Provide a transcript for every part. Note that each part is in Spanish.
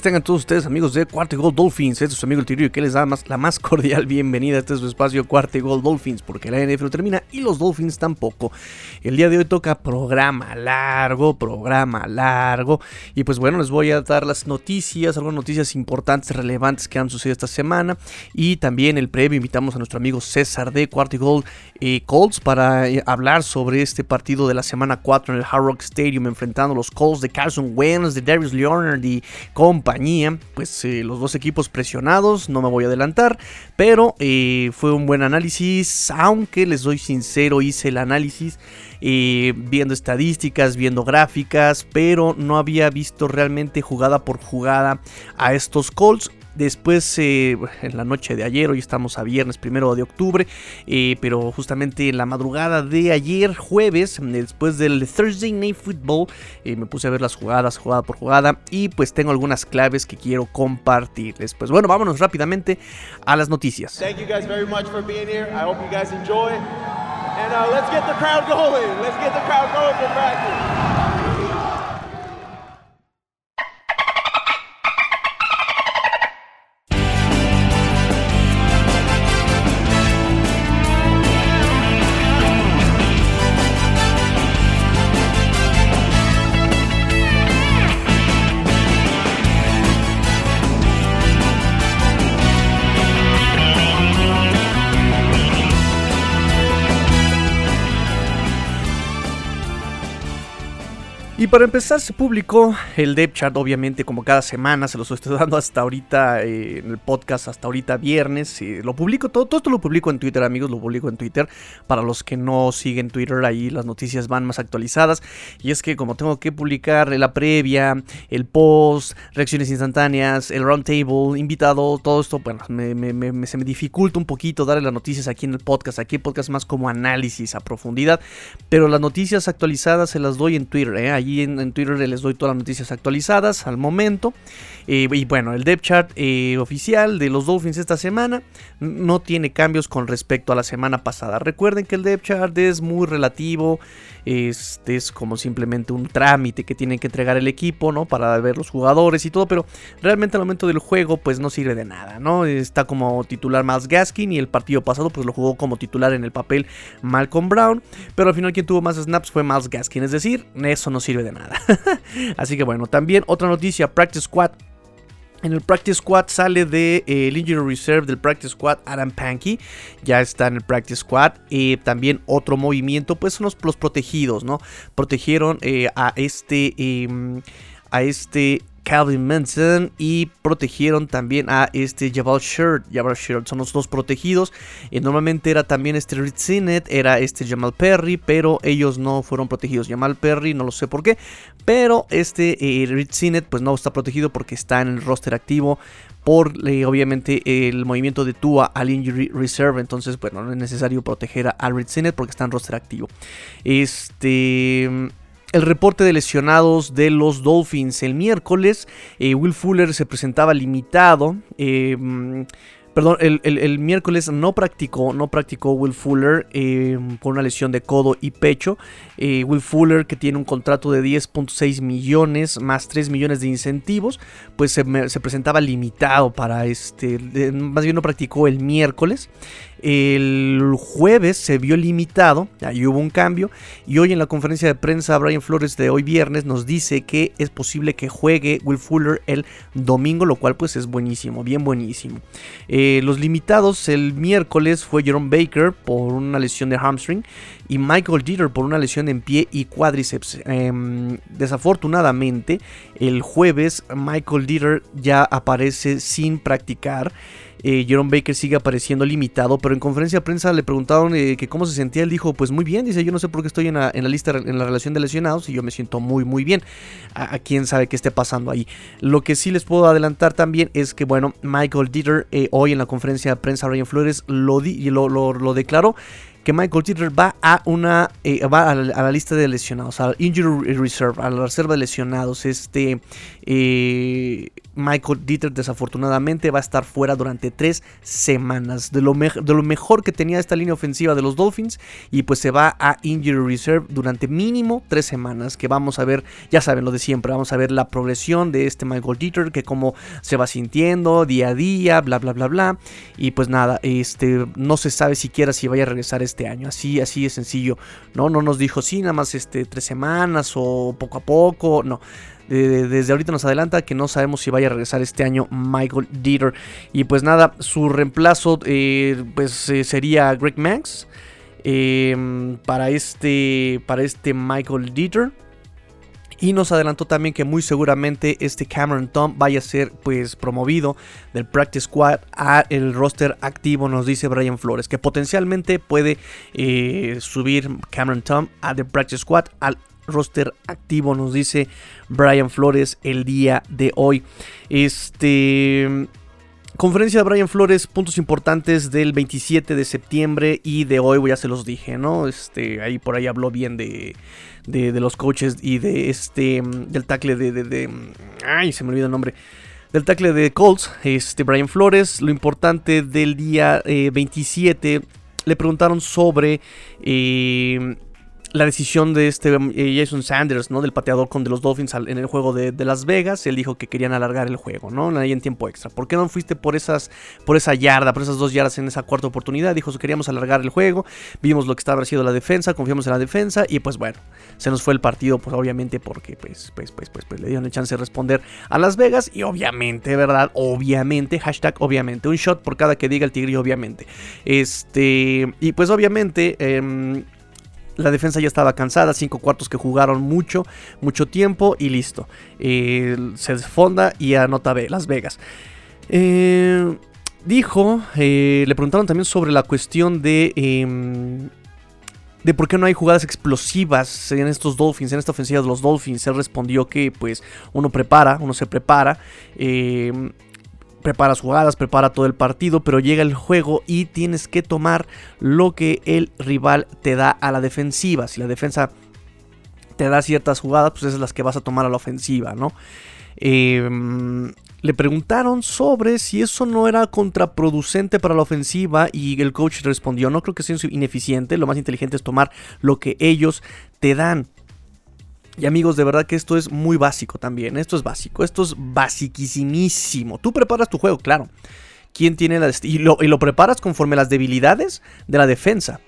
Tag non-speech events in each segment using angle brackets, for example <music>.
tengan todos ustedes amigos de Cuarto Gold Dolphins. Este es su amigo el Tirillo que les da más, la más <laughs> cordial bienvenida a este su espacio Cuarto Gold Dolphins porque la NFL termina y los Dolphins tampoco. El día de hoy toca programa largo, programa largo y pues bueno les voy a dar las noticias, algunas noticias importantes, relevantes que han sucedido esta semana y también el previo invitamos a nuestro amigo César de Cuarto Gold eh, Colts para eh, hablar sobre este partido de la semana 4 en el Hard Rock Stadium enfrentando los Colts de Carson Wentz, de Darius Leonard y compañía. Pues eh, los dos equipos presionados, no me voy a adelantar, pero eh, fue un buen análisis, aunque les doy sincero, hice el análisis eh, viendo estadísticas, viendo gráficas, pero no había visto realmente jugada por jugada a estos Colts. Después, eh, en la noche de ayer, hoy estamos a viernes primero de octubre, eh, pero justamente en la madrugada de ayer, jueves, después del Thursday Night Football, eh, me puse a ver las jugadas, jugada por jugada, y pues tengo algunas claves que quiero compartirles. Pues bueno, vámonos rápidamente a las noticias. Thank you guys very much for being here. I hope you guys enjoy. And uh, let's get the crowd going. Let's get the crowd going for practice. Y para empezar se publicó el depth chart, obviamente como cada semana, se los estoy <laughs> dando hasta ahorita eh, en el podcast, hasta ahorita viernes. lo publico, todo, todo esto lo publico en Twitter amigos, lo publico en Twitter. Para los que no siguen Twitter, ahí las noticias van más actualizadas. Y es que como tengo que publicar la previa, el post, reacciones instantáneas, el roundtable, invitado, todo esto, bueno, me- se me dificulta un poquito darle las noticias aquí en el podcast. Aquí el podcast más como análisis a profundidad. Pero las noticias actualizadas se las doy en Twitter. ¿eh? Allí en, Twitter les doy todas las noticias actualizadas al momento. Eh, y bueno, el depth chart eh, oficial de los Dolphins esta semana no tiene cambios con respecto a la semana pasada. Recuerden que el depth chart es muy relativo. Este es como simplemente un trámite que tienen que entregar el equipo, ¿no? Para ver los jugadores y todo. Pero realmente al momento del juego, pues no sirve de nada, ¿no? Está como titular Miles Gaskin y el partido pasado, pues lo jugó como titular en el papel Malcolm Brown. Pero al final quien tuvo más snaps fue Miles Gaskin. Es decir, eso no sirve de nada. <laughs> Así que bueno, también otra noticia, Practice Squad. En el Practice Squad sale de eh, Injury Reserve del Practice Squad Adam Pankey. Ya está en el Practice Squad. Eh, también otro movimiento, pues son los, los protegidos, ¿no? Protegieron eh, a este. em, a este Calvin Manson y protegieron también a este Jabal Shirt. Jabal Shirt son los dos protegidos. Eh, normalmente era también este Reed era este Jamal Perry, pero ellos no fueron protegidos. Jamal Perry, no lo sé por qué, pero este eh, pues no está protegido porque está en el roster activo por obviamente el movimiento de Tua al Injury Reserve. Entonces, bueno, no es necesario proteger a Reed Sinet porque está en roster activo. Este. El reporte de lesionados de los Dolphins el miércoles, eh, Will Fuller se presentaba limitado. eh, mm, perdón, el, el- miércoles no practicó, no practicó Will Fuller eh, por una lesión de codo y pecho. Will Fuller, que tiene un contrato de 10.6 millones más 3 millones de incentivos, pues se, presentaba limitado para este, más bien no practicó el miércoles. El jueves se vio limitado, ahí hubo un cambio. Y hoy en la conferencia de prensa, Brian Flores de hoy viernes nos dice que es posible que juegue Will Fuller el domingo, lo cual pues es buenísimo, bien buenísimo. Eh, los limitados el miércoles fue Jerome Baker por una lesión de hamstring y Michael Dieter por una lesión en pie y cuádriceps. Em, desafortunadamente, el jueves Michael Dieter ya aparece sin practicar. Eh, Jerome Baker sigue apareciendo limitado, pero en conferencia de prensa le preguntaron eh, que cómo se sentía. Él dijo, pues muy bien, dice, yo no sé por qué estoy en la, lista, en la relación de lesionados y yo me siento muy, muy bien. A, quién sabe qué esté pasando ahí. Lo que sí les puedo adelantar también es que, bueno, Michael Dieter eh, hoy en la conferencia de prensa, Ryan Flores lo, di- lo declaró que Michael Dieter va a una eh, va a la, lista de lesionados, al injury reserve, a la reserva de lesionados. Este eh, Michael Dieter desafortunadamente va a estar fuera durante tres semanas. De lo, de lo mejor que tenía esta línea ofensiva de los Dolphins. Y pues se va a Injury Reserve durante mínimo tres semanas. Que vamos a ver, ya saben lo de siempre, vamos a ver la progresión de este Michael Dieter. Que cómo se va sintiendo día a día, bla, bla, bla, bla. Y pues nada, este, no se sabe siquiera si vaya a regresar este año. Así, así de sencillo. No, no nos dijo, sí, nada más este, tres semanas o poco a poco. No desde ahorita nos adelanta que no sabemos si vaya a regresar este año Michael Dieter. Y pues nada, su reemplazo eh, pues eh, sería Greg Max em, para, este, para este Michael Dieter. Y nos adelantó también que muy seguramente este Cameron Tom vaya a ser pues promovido del Practice Squad a el roster activo, nos dice Brian Flores, que potencialmente puede eh, subir Cameron Tom a The Practice Squad al roster activo, nos dice Brian Flores el día de hoy. Este. Conferencia de Brian Flores, puntos importantes del 27 de septiembre y de hoy, ya se los dije, ¿no? Este, ahí por ahí habló bien de, de, los coaches y de este, del tackle de, de, ay, se me olvidó el nombre, del tackle de Colts, este, Brian Flores. Lo importante del día 27, eh, le preguntaron sobre eh, la decisión de este eh, Jason Sanders, ¿no? Del pateador con de los Dolphins en el juego de, Las Vegas. Él dijo que querían alargar el juego, ¿no? Ahí en tiempo extra. ¿Por qué no fuiste por esas, por esa yarda, por esas dos yardas en esa cuarta oportunidad? Dijo que queríamos alargar el juego. Vimos lo que estaba haciendo la defensa, confiamos en la defensa. Y pues bueno, se nos fue el partido, pues obviamente, porque pues, pues, pues, pues, pues le dieron la chance de responder a Las Vegas. Y obviamente, ¿verdad? Obviamente, hashtag obviamente. Un shot por cada que diga el tigre, obviamente. Este. Y pues obviamente. Eh, la defensa ya estaba cansada, cinco cuartos que jugaron mucho, mucho tiempo y listo. Eh, se desfonda y anota Las Vegas. Eh, dijo, eh, le preguntaron también sobre la cuestión de em, de por qué no hay jugadas explosivas en estos Dolphins, en esta ofensiva de los Dolphins. Él respondió que pues uno prepara, uno se prepara. Eh, preparas jugadas, prepara todo el partido, pero llega el juego y tienes que tomar lo que el rival te da a la defensiva. Si la defensa te da ciertas jugadas, pues esas las que vas a tomar a la ofensiva, ¿no? Em, le preguntaron sobre si eso no era contraproducente para la ofensiva y el coach respondió, no creo que sea ineficiente, lo más inteligente es tomar lo que ellos te dan. Y amigos, de verdad que esto es muy básico también. Esto es básico. Esto es basiquísimo. Tú preparas tu juego, claro. ¿Quién tiene la y lo, y lo preparas conforme las debilidades de la defensa.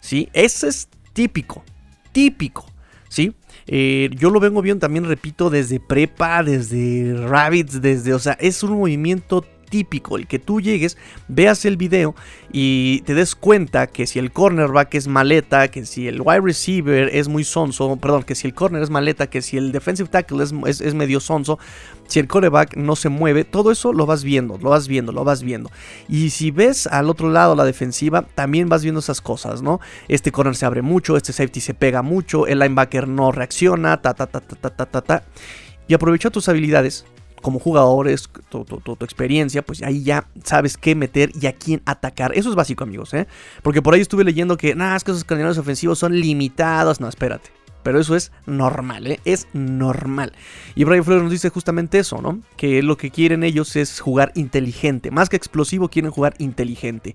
¿Sí? Ese es típico. Típico. ¿Sí? Eh, yo lo vengo viendo también, repito, desde prepa, desde Rabbits, desde. O sea, es un movimiento típico, el que tú llegues, veas el video y te des cuenta que si el cornerback es maleta, que si el wide receiver es muy sonso, perdón, que si el corner es maleta, que si el defensive tackle es, es, medio sonso, si el coreback no se mueve, todo eso lo vas viendo, lo vas viendo, lo vas viendo. Y si ves al otro lado la defensiva, también vas viendo esas cosas, ¿no? Este corner se abre mucho, este safety se pega mucho, el linebacker no reacciona, ta, ta, ta, ta, ta, ta, ta. ta. Y aprovecha tus habilidades como jugadores, tu, experiencia, pues ahí ya sabes qué meter y a quién atacar. Eso es básico, amigos, ¿eh? Porque por ahí estuve leyendo que, nada, es que esos candidatos ofensivos son limitados. No, espérate. Pero eso es normal, ¿eh? Es normal. Y Brian Flores nos dice justamente eso, ¿no? Que lo que quieren ellos es jugar inteligente. Más que explosivo, quieren jugar inteligente.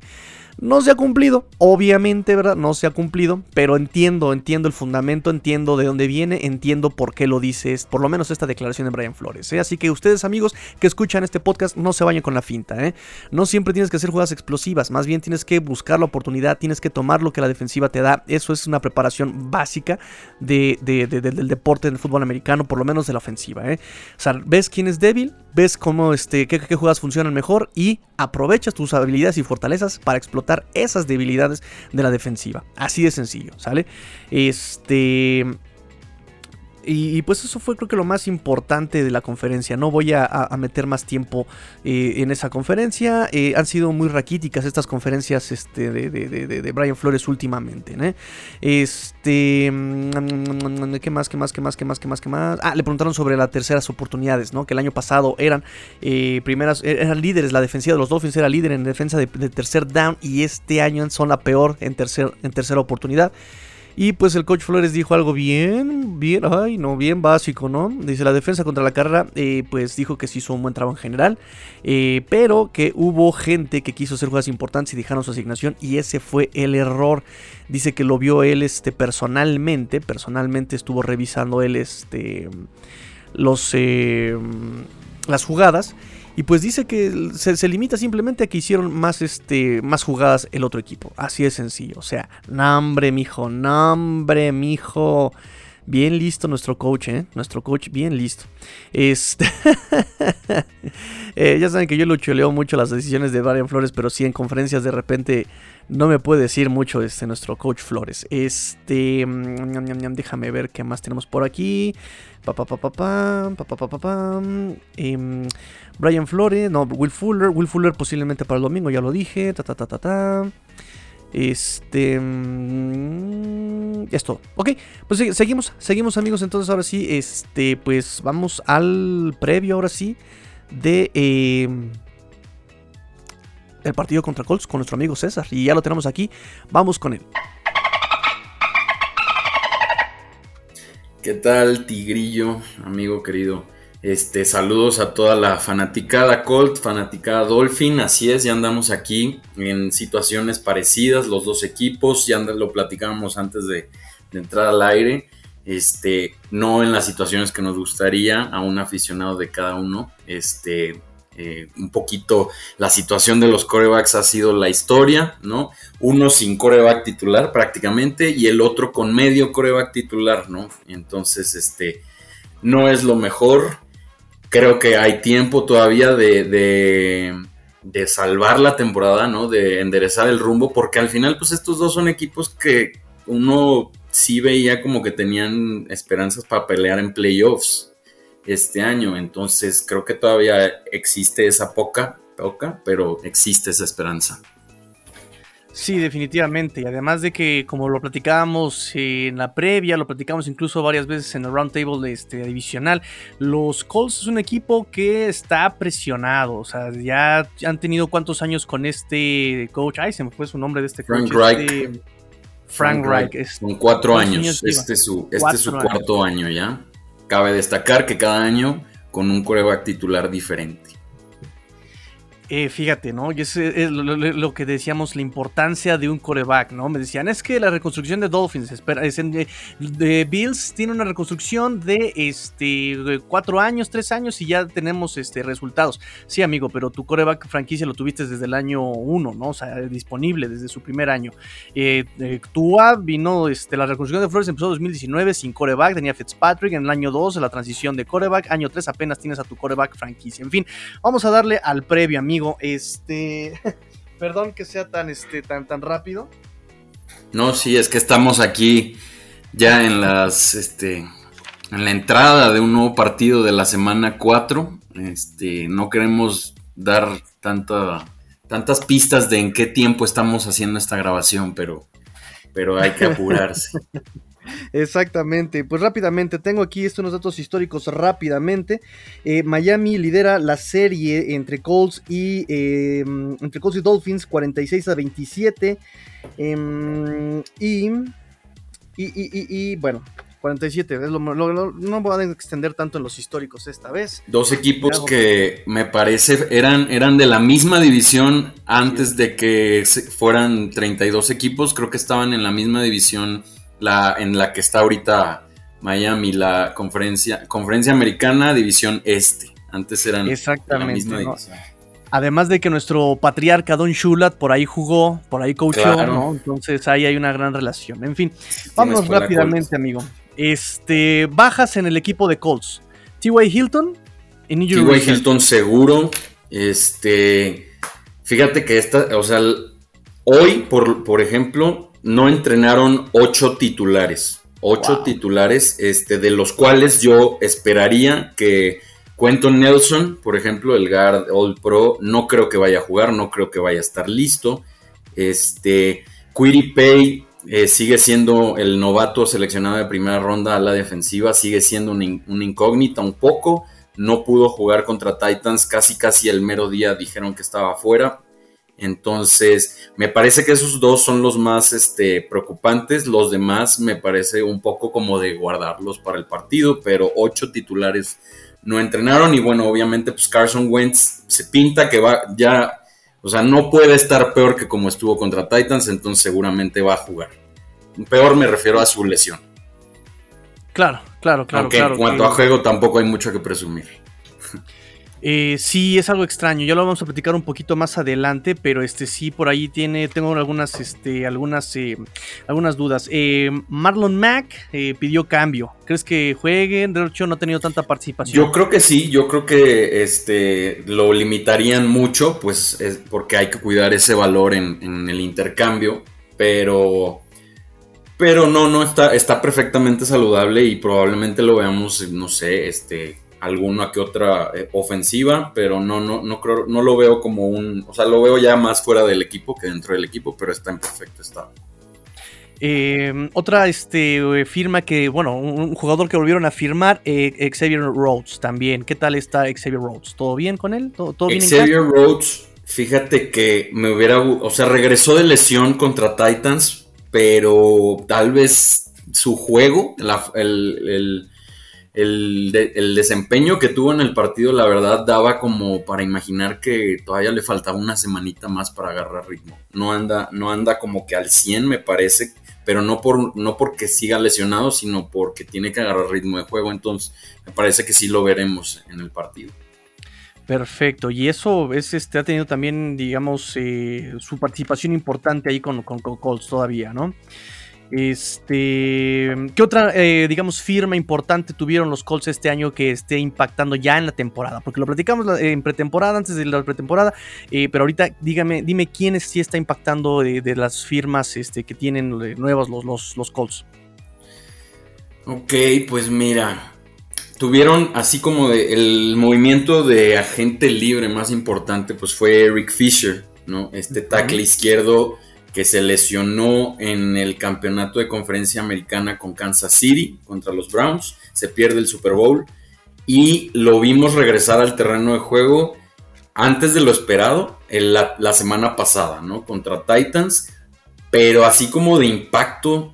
No se ha cumplido, obviamente, ¿verdad? No se ha cumplido, pero entiendo, entiendo el fundamento, entiendo de dónde viene, entiendo por qué lo dices, por lo menos esta declaración de Brian Flores. ¿eh? Así que ustedes, amigos que escuchan este podcast, no se vayan con la finta. ¿eh? No siempre tienes que hacer jugadas explosivas, más bien tienes que buscar la oportunidad, tienes que tomar lo que la defensiva te da. Eso es una preparación básica de, del deporte del fútbol americano, por lo menos de la ofensiva. ¿eh? O sea, ves quién es débil, ves cómo, este, qué, qué jugadas funcionan mejor y aprovechas tus habilidades y fortalezas para explotar esas debilidades de la defensiva. Así de sencillo, ¿sale? Este... y, pues eso fue creo que lo más importante de la conferencia. No voy a, meter más tiempo eh, en esa conferencia. Eh, han sido muy raquíticas estas conferencias este, de, de, Brian Flores últimamente. Este, mm, ¿Qué más? ¿Qué más? ¿Qué más? ¿Qué más? ¿Qué más? ¿Qué más? Ah, le preguntaron sobre las terceras oportunidades, ¿no? Que el año pasado eran eh, primeras, eran líderes. La defensiva de los Dolphins era líder en defensa de, tercer down y este año son la peor en, tercer, en tercera oportunidad. Y pues el coach Flores dijo algo bien, bien, ay, no, bien básico, ¿no? Dice la defensa contra la carrera, eh, pues dijo que se hizo un buen trabajo en general, eh, pero que hubo gente que quiso hacer jugadas importantes y dejaron su asignación y ese fue el error. Dice que lo vio él este, personalmente, personalmente estuvo revisando él este, los, eh, las jugadas y pues dice que se, limita simplemente a que hicieron más, este, más jugadas el otro equipo. Así de sencillo. O sea, nombre, mijo, nombre, mijo. Bien listo nuestro coach, ¿eh? Nuestro coach bien listo. Este... <laughs> Eh, ya saben que yo lo chuleo mucho las decisiones de Brian Flores, pero sí en conferencias de repente no me puede decir mucho este nuestro coach Flores. Este... Mm, déjame ver qué más tenemos por aquí. Pa, pa, pa, eh, Brian Flores, no, Will Fuller. Will Fuller posiblemente para el domingo, ya lo dije. Ta, ta, ta, ta, ta. Este. Mm, esto. Ok. Pues seguimos. Seguimos, amigos. Entonces, ahora sí. Este. Pues vamos al previo, ahora sí. De. Em, el partido contra Colts con nuestro amigo César. Y ya lo tenemos aquí. Vamos con él. ¿Qué tal, Tigrillo, amigo querido? Este, saludos a toda la fanaticada Colt, fanaticada Dolphin, así es, ya andamos aquí en situaciones parecidas, los dos equipos, ya lo platicábamos antes de, entrar al aire, este, no en las situaciones que nos gustaría a un aficionado de cada uno, este, eh, un poquito la situación de los corebacks ha sido la historia, ¿no? Uno sin coreback titular prácticamente y el otro con medio coreback titular, ¿no? Entonces, este, no es lo mejor. Creo que hay tiempo todavía de, de, de salvar la temporada, ¿no? De enderezar el rumbo, porque al final, pues estos dos son equipos que uno sí veía como que tenían esperanzas para pelear en playoffs, este año. Entonces creo que todavía existe esa poca, poca, pero existe esa esperanza. Sí, definitivamente. Y además de que, como lo platicábamos en la previa, lo platicamos incluso varias veces en el roundtable este, divisional, los Colts es un equipo que está presionado. O sea, ya han tenido cuántos años con este coach. Ay, se me fue su nombre de este coach. Frank Reich. Este, Frank, Reich. Con cuatro años. Este es su, este es su cuarto año ya. Cabe destacar que cada año con un coreback titular diferente. Eh, fíjate, ¿no? Y es lo, que decíamos, la importancia de un coreback, ¿no? Me decían, es que la reconstrucción de Dolphins, espera, es de, Bills tiene una reconstrucción de este cuatro años, tres años y ya tenemos este resultados. Sí, amigo, pero tu coreback franquicia lo tuviste desde el año uno, ¿no? O sea, disponible desde su primer año. Eh, eh Tua vino, este, la reconstrucción de Flores empezó en 2019 sin coreback, tenía Fitzpatrick en el año 2, la transición de coreback, año 3 apenas tienes a tu coreback franquicia. En fin, vamos a darle al previo, amigo este, <laughs> perdón que sea tan, este, tan, tan rápido. No, sí, es que estamos aquí ya en las, este, en la entrada de un nuevo partido de la semana 4. Este, no queremos dar tanta, tantas pistas de en qué tiempo estamos haciendo esta grabación, pero, pero hay que apurarse. <laughs> Exactamente, pues rápidamente, tengo aquí estos unos datos históricos rápidamente. Eh, Miami lidera la serie entre Colts y eh, entre Colts y Dolphins 46 a 27. Em, y, y, bueno, 47, no voy a extender tanto en los históricos esta vez. Dos equipos que me parece eran, eran de la misma división antes de que fueran 32 equipos, creo que estaban en la misma división la, en la que está ahorita Miami, la conferencia, conferencia americana, división este. Antes eran Exactamente, la misma división. Además de que nuestro patriarca Don Shulat por ahí jugó, por ahí coachó, ¿no? Entonces ahí hay una gran relación. En fin, vamos rápidamente, amigo. Este, bajas en el equipo de Colts. T.Y. Hilton en T.Y. Hilton seguro. Este, fíjate que esta, o sea, hoy, por, por ejemplo, no entrenaron ocho titulares. Ocho titulares, este, de los cuales yo esperaría que Quentin Nelson, por ejemplo, el guard All Pro, no creo que vaya a jugar, no creo que vaya a estar listo. Este, Quiri Pay eh, sigue siendo el novato seleccionado de primera ronda a la defensiva, sigue siendo una, incógnita un poco. No pudo jugar contra Titans, casi casi el mero día dijeron que estaba fuera. Entonces, me parece que esos dos son los más este, preocupantes. Los demás me parece un poco como de guardarlos para el partido, pero ocho titulares no entrenaron. Y bueno, obviamente, pues Carson Wentz se pinta que va ya o sea, no puede estar peor que como estuvo contra Titans, entonces seguramente va a jugar. Peor me refiero a su lesión. Claro, claro, claro. Aunque en cuanto a juego tampoco hay mucho que presumir. Eh, sí, es algo extraño. Ya lo vamos a platicar un poquito más adelante, pero este sí, por ahí tiene, tengo algunas, este, algunas, eh, algunas dudas. Eh, Marlon Mack pidió cambio. ¿Crees que juegue? De hecho, no ha tenido tanta participación. Yo creo que sí. Yo creo que este lo limitarían mucho, pues, porque hay que cuidar ese valor en, en el intercambio. Pero pero no, no está, está perfectamente saludable y probablemente lo veamos, no sé, este, alguna que otra eh, ofensiva, pero no, no, no creo, no lo veo como un, o sea, lo veo ya más fuera del equipo que dentro del equipo, pero está en perfecto estado. Em, otra este, firma que, bueno, un jugador que volvieron a firmar, eh, Xavier Rhodes también. ¿Qué tal está Xavier Rhodes? ¿Todo bien con él? ¿Todo, bien Xavier Rhodes, fíjate que me hubiera, o sea, regresó de lesión contra Titans, pero tal vez su juego, el el, desempeño que tuvo en el partido, la verdad, daba como para imaginar que todavía le faltaba una semanita más para agarrar ritmo. No anda, no anda como que al 100, me parece, pero no, por, no porque siga lesionado, sino porque tiene que agarrar ritmo de juego. Entonces, me parece que sí lo veremos en el partido. Perfecto, y eso es, este, ha tenido también, digamos, eh, su participación importante ahí con, con Colts todavía, ¿no? Este, ¿qué otra, eh, digamos, firma importante tuvieron los Colts este año que esté impactando ya en la temporada? Porque lo platicamos en pretemporada, antes de la pretemporada, eh, pero ahorita dígame, dime quiénes sí está impactando de, las firmas este, que tienen nuevos los, los, los Colts. Ok, pues mira, tuvieron así como el movimiento de agente libre más importante, pues fue Eric Fisher, ¿no? Este tackle izquierdo que se lesionó en el campeonato de conferencia americana con Kansas City contra los Browns, se pierde el Super Bowl y lo vimos regresar al terreno de juego antes de lo esperado la, semana pasada, ¿no? Contra Titans, pero así como de impacto,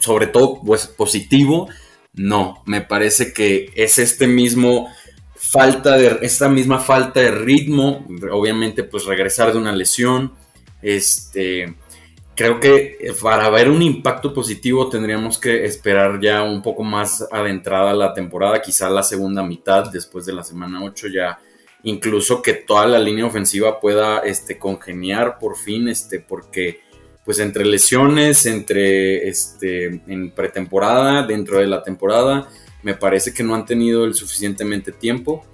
sobre todo pues, positivo, no, me parece que es este mismo falta de, esta misma falta de ritmo, obviamente pues regresar de una lesión, este, creo que para ver un impacto positivo tendríamos que esperar ya un poco más adentrada la temporada, quizá la segunda mitad, después de la semana 8 ya incluso que toda la línea ofensiva pueda este, congeniar por fin, este, porque pues entre lesiones, entre este, en pretemporada, dentro de la temporada, me parece que no han tenido el suficientemente tiempo.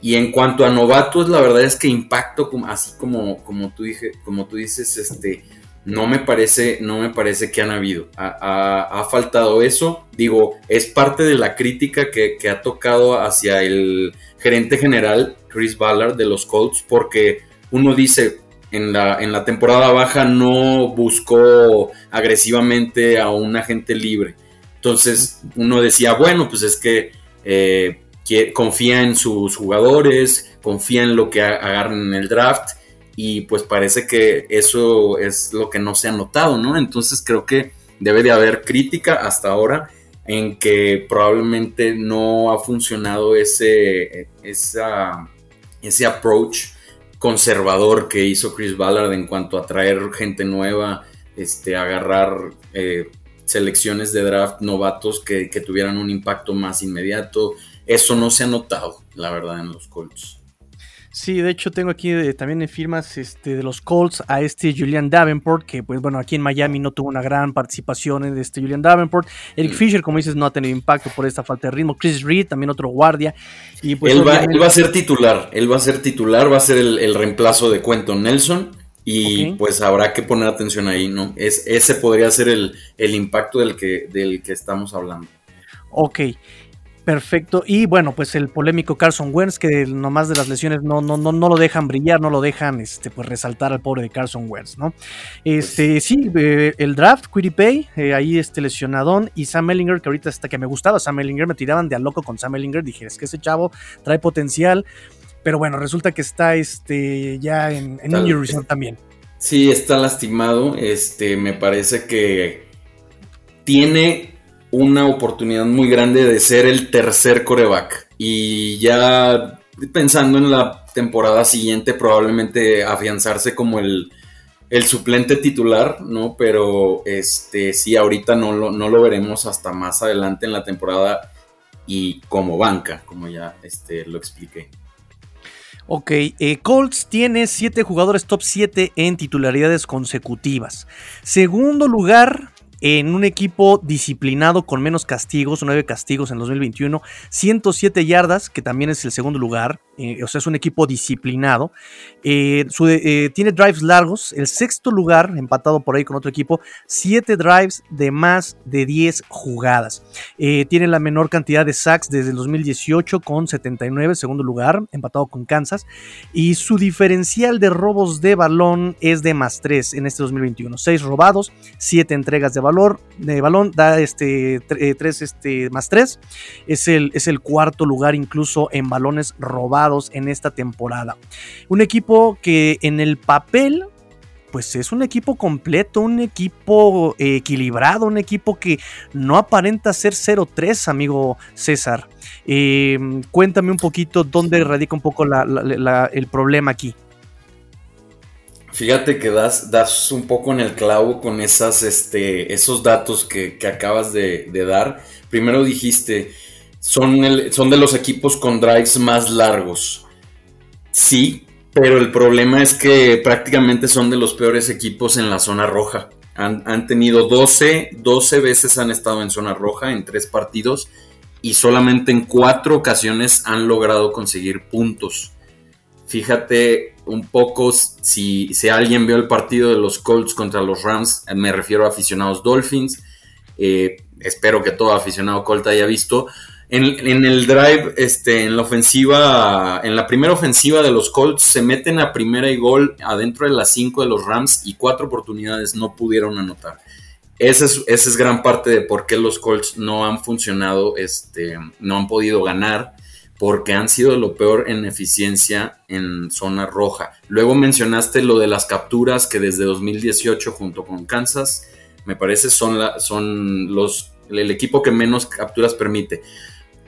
Y en cuanto a novatos, la verdad es que impacto, así como, como, tú, dices, este, no me parece, no me parece que han habido. Ha, faltado eso. Digo, es parte de la crítica que, ha tocado hacia el gerente general, Chris Ballard, de los Colts, porque uno dice, en la, en la temporada baja no buscó agresivamente a un agente libre. Entonces uno decía, bueno, pues es que eh, confía en sus jugadores, confía en lo que agarren en el draft y pues parece que eso es lo que no se ha notado, ¿no? Entonces creo que debe de haber crítica hasta ahora en que probablemente no ha funcionado ese, ese approach conservador que hizo Chris Ballard en cuanto a traer gente nueva, este, agarrar eh, selecciones de draft novatos que, tuvieran un impacto más inmediato, eso no se ha notado, la verdad, en los Colts. Sí, de hecho tengo aquí eh, también en firmas este, de los Colts a este Julian Davenport, que pues bueno, aquí en Miami no tuvo una gran participación en este Julian Davenport. Eric mm. Fisher, como dices, no ha tenido impacto por esta falta de ritmo. Chris Reed, también otro guardia. Y pues, él, va, a ser titular, él va a ser titular, va a ser el, reemplazo de Quentin Nelson. Y pues habrá que poner atención ahí, ¿no? Es, ese podría ser el, el impacto del que, del que estamos hablando. Ok. Perfecto. Y bueno, pues el polémico Carson Wentz, que nomás de las lesiones no, no, no, no lo dejan brillar, no lo dejan este, pues resaltar al pobre de Carson Wentz, ¿no? Este, sí, eh, el draft, Quiripay, eh, ahí este lesionadón, y Sam Ellinger, que ahorita hasta que me gustaba Sam Ellinger, me tiraban de a loco con Sam Ellinger, dije, es que ese chavo trae potencial, pero bueno, resulta que está este, ya en, en injury también. Sí, está lastimado, este, me parece que tiene una oportunidad muy grande de ser el tercer coreback. Y ya pensando en la temporada siguiente, probablemente afianzarse como el, suplente titular, ¿no? Pero este sí, ahorita no lo, no lo veremos hasta más adelante en la temporada y como banca, como ya este, lo expliqué. Ok, eh, Colts tiene 7 jugadores top 7 en titularidades consecutivas. Segundo lugar, en un equipo disciplinado con menos castigos, 9 castigos en 2021, 107 yardas, que también es el segundo lugar, eh, o sea, es un equipo disciplinado. Eh, eh, tiene drives largos, el sexto lugar, empatado por ahí con otro equipo, 7 drives de más de 10 jugadas. tiene la menor cantidad de sacks desde el 2018 con 79, segundo lugar, empatado con Kansas. Y su diferencial de robos de balón es de más 3 en este 2021. 6 robados, 7 entregas de valor de balón, da este 3 este, más 3. Es el, es el cuarto lugar incluso en balones robados en esta temporada. Un equipo que en el papel pues es un equipo completo, un equipo equilibrado, un equipo que no aparenta ser 0-3, amigo César. Em, cuéntame un poquito dónde radica un poco el problema aquí. Fíjate que das, das un poco en el clavo con esas, este, esos datos que, acabas de, dar. Primero dijiste, son, son de los equipos con drives más largos. Sí, pero el problema es que prácticamente son de los peores equipos en la zona roja. Han, tenido 12, 12 veces han estado en zona roja en tres partidos y solamente en cuatro ocasiones han logrado conseguir puntos. Fíjate un poco si, si alguien vio el partido de los Colts contra los Rams, me refiero a aficionados Dolphins, eh, espero que todo aficionado Colt haya visto, en, el drive, este, en la ofensiva, en la primera ofensiva de los Colts, se meten a primera y gol adentro de las cinco de los Rams y cuatro oportunidades no pudieron anotar. Esa es, es gran parte de por qué los Colts no han funcionado, este, no han podido ganar, porque han sido lo peor en eficiencia en zona roja. Luego mencionaste lo de las capturas que desde 2018 junto con Kansas, me parece son, la, son los, el equipo que menos capturas permite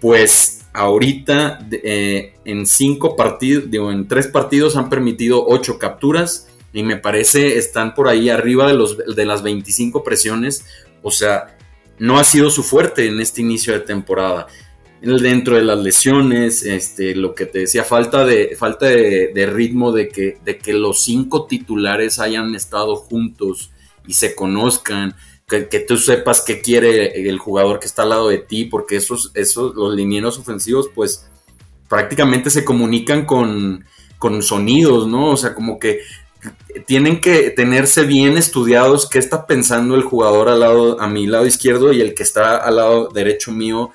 pues ahorita eh, en cinco partidos, digo, en tres partidos han permitido ocho capturas y me parece están por ahí arriba de, los, de las 25 presiones. O sea, no ha sido su fuerte en este inicio de temporada. Dentro de las lesiones, este, lo que te decía, falta de, falta de, ritmo de que, de que los cinco titulares hayan estado juntos y se conozcan que, tú sepas qué quiere el jugador que está al lado de ti, porque esos, esos los linieros ofensivos, pues prácticamente se comunican con, con sonidos, ¿no? O sea, como que tienen que tenerse bien estudiados qué está pensando el jugador al lado, a mi lado izquierdo y el que está al lado derecho mío.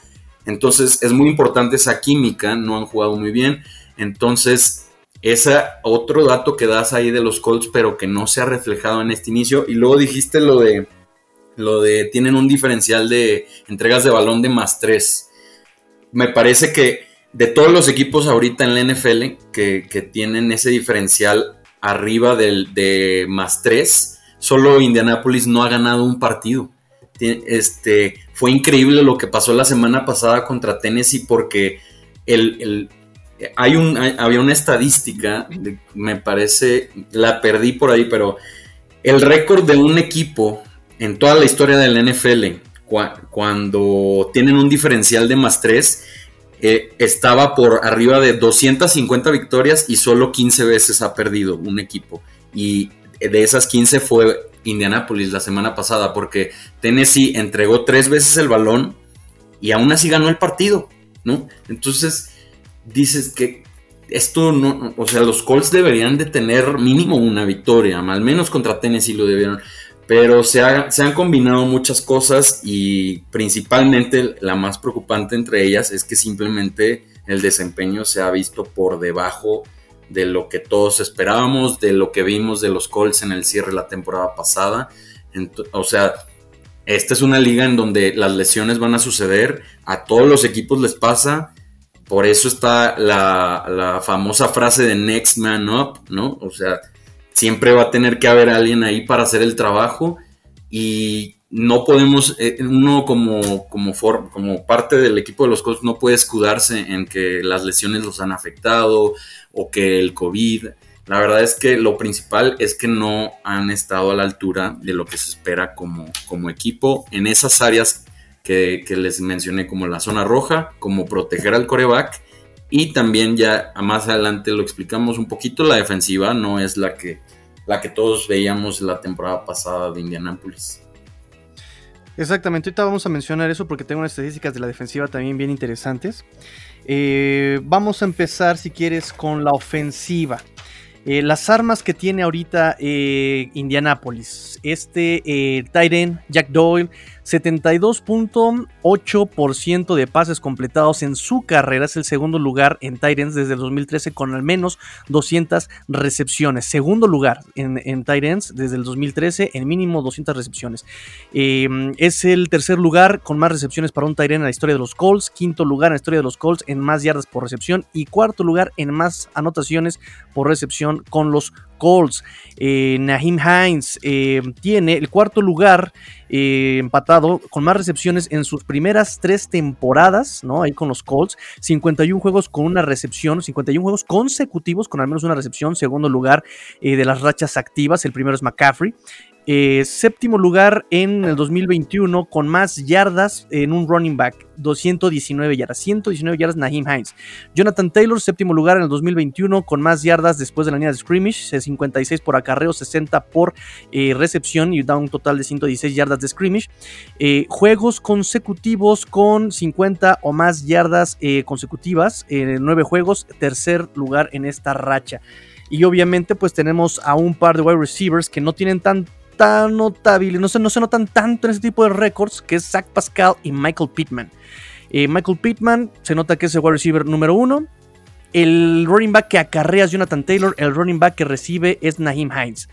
Entonces es muy importante esa química, no han jugado muy bien. Entonces, ese otro dato que das ahí de los Colts, pero que no se ha reflejado en este inicio. Y luego dijiste lo de lo de tienen un diferencial de entregas de balón de más 3. Me parece que de todos los equipos ahorita en la NFL que, tienen ese diferencial arriba del, de más 3, solo Indianapolis no ha ganado un partido. Este, fue increíble lo que pasó la semana pasada contra Tennessee porque el, hay un, había una estadística, me parece, la perdí por ahí, pero el récord de un equipo en toda la historia del NFL, cuando tienen un diferencial de más 3, eh, estaba por arriba de 250 victorias y solo 15 veces ha perdido un equipo. Y de esas 15 fue Indianapolis la semana pasada, porque Tennessee entregó tres veces el balón y aún así ganó el partido, ¿no? Entonces, dices que esto no, o sea, los Colts deberían de tener mínimo una victoria, al menos contra Tennessee lo debieron. Pero se, han combinado muchas cosas y principalmente la más preocupante entre ellas es que simplemente el desempeño se ha visto por debajo de lo que todos esperábamos, de lo que vimos de los Colts en el cierre la temporada pasada. o sea, esta es una liga en donde las lesiones van a suceder, a todos los equipos les pasa, por eso está la famosa frase de next man up, ¿no? O sea, siempre va a tener que haber alguien ahí para hacer el trabajo y no podemos, eh, uno como, como, como parte del equipo de los Colts no puede escudarse en que las lesiones los han afectado o que el COVID. La verdad es que lo principal es que no han estado a la altura de lo que se espera como, como equipo en esas áreas que, que les mencioné como la zona roja, como proteger al coreback y también ya más adelante lo explicamos un poquito, la defensiva no es la que, la que todos veíamos la temporada pasada de Indianapolis. Exactamente, ahorita vamos a mencionar eso porque tengo unas estadísticas de la defensiva también bien interesantes. Eh, vamos a empezar, si quieres, con la ofensiva. Eh, las armas que tiene ahorita eh, Indianapolis. Este eh, Tyren, Jack Doyle, 72.8% de pases completados en su carrera. Es el segundo lugar en Tyrants desde el 2013 con al menos 200 recepciones. Segundo lugar en, en Tyrants desde el 2013 en mínimo 200 recepciones. Em, es el tercer lugar con más recepciones para un Tyrant en la historia de los Colts. Quinto lugar en la historia de los Colts en más yardas por recepción. Y cuarto lugar en más anotaciones por recepción con los Colts. Eh, Nahim Hines eh, tiene el cuarto lugar eh, empatado con más recepciones en sus primeras tres temporadas, ¿no? Ahí con los Colts. 51 juegos con una recepción, 51 juegos consecutivos con al menos una recepción. Segundo lugar de las rachas activas, el primero es McCaffrey. Eh, séptimo lugar en el 2021 con más yardas en un running back, 219 yardas, 119 yardas Naheem Hines. Jonathan Taylor, séptimo lugar en el 2021 con más yardas después de la línea de scrimmage, 56 por acarreo, 60 por eh, recepción y da un total de 116 yardas de scrimmage. Eh, juegos consecutivos con 50 o más yardas consecutivas, en 9 juegos, tercer lugar en esta racha. Y obviamente pues tenemos a un par de wide receivers que no tienen tan notable, no se, no se notan tanto en ese tipo de récords, que es Zach Pascal y Michael Pittman. Eh, Michael Pittman se nota que es el wide receiver número uno. El running back que acarrea es Jonathan Taylor, el running back que recibe es Naheem Hines.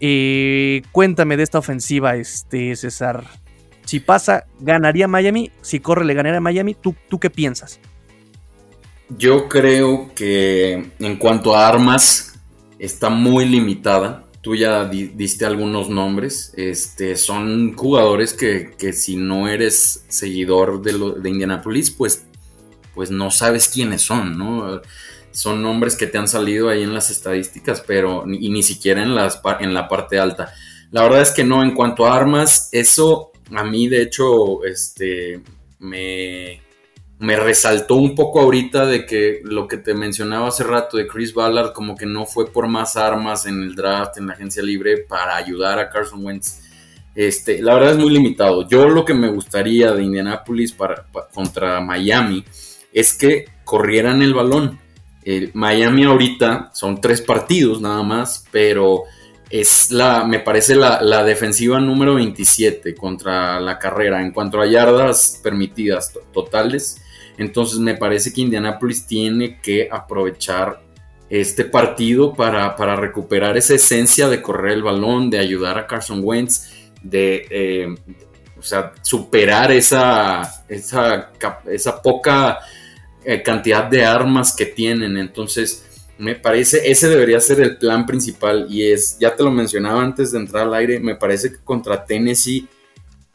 Eh, cuéntame de esta ofensiva, este, César. Si pasa, ganaría Miami. Si corre, le ganaría Miami. ¿Tú, ¿Tú qué piensas? Yo creo que en cuanto a armas, está muy limitada tú ya diste algunos nombres. Este, son jugadores que, si no eres seguidor de, de Indianapolis, pues, pues no sabes quiénes son, ¿no? Son nombres que te han salido ahí en las estadísticas, pero y ni siquiera en, las, en la parte alta. La verdad es que no, en cuanto a armas, eso a mí de hecho este, me, me resaltó un poco ahorita de que lo que te mencionaba hace rato de Chris Ballard, como que no fue por más armas en el draft, en la agencia libre, para ayudar a Carson Wentz. Este, la verdad es muy limitado. Yo lo que me gustaría de Indianapolis para, contra Miami es que corrieran el balón. Miami ahorita son tres partidos nada más, pero es la, me parece la, la, defensiva número 27 contra la carrera en cuanto a yardas permitidas totales. Entonces me parece que Indianapolis tiene que aprovechar este partido para, recuperar esa esencia de correr el balón, de ayudar a Carson Wentz, de eh, superar esa, esa, esa poca eh, cantidad de armas que tienen. Entonces, me parece, ese debería ser el plan principal y es, ya te lo mencionaba antes de entrar al aire, me parece que contra Tennessee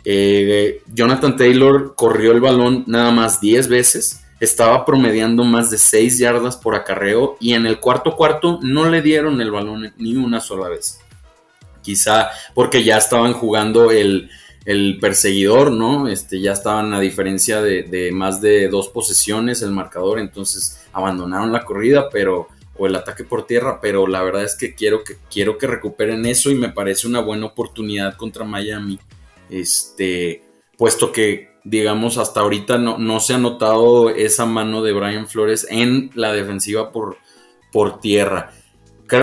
eh, Jonathan Taylor corrió el balón nada más 10 veces, estaba promediando más de 6 yardas por acarreo y en el cuarto cuarto no le dieron el balón ni una sola vez. Quizá porque ya estaban jugando el, perseguidor, ¿no? Este, ya estaban a diferencia de, más de dos posesiones el marcador, entonces abandonaron la corrida, pero o el ataque por tierra, pero la verdad es que quiero que quiero que recuperen eso y me parece una buena oportunidad contra Miami este, puesto que, digamos, hasta ahorita no, no se ha notado esa mano de Brian Flores en la defensiva por, por tierra.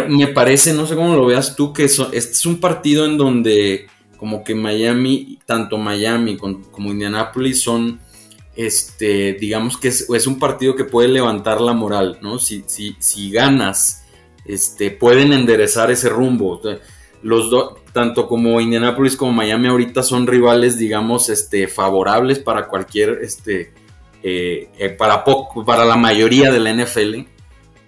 Me parece, no sé cómo lo veas tú, que este es un partido en donde como que Miami, tanto Miami como Indianapolis son, este, digamos que es, un partido que puede levantar la moral, ¿no? Si, si, si ganas, este, pueden enderezar ese rumbo. Los dos, tanto como Indianapolis como Miami ahorita son rivales, digamos, este, favorables para cualquier, este, eh, eh, para, poco, para la mayoría de la NFL,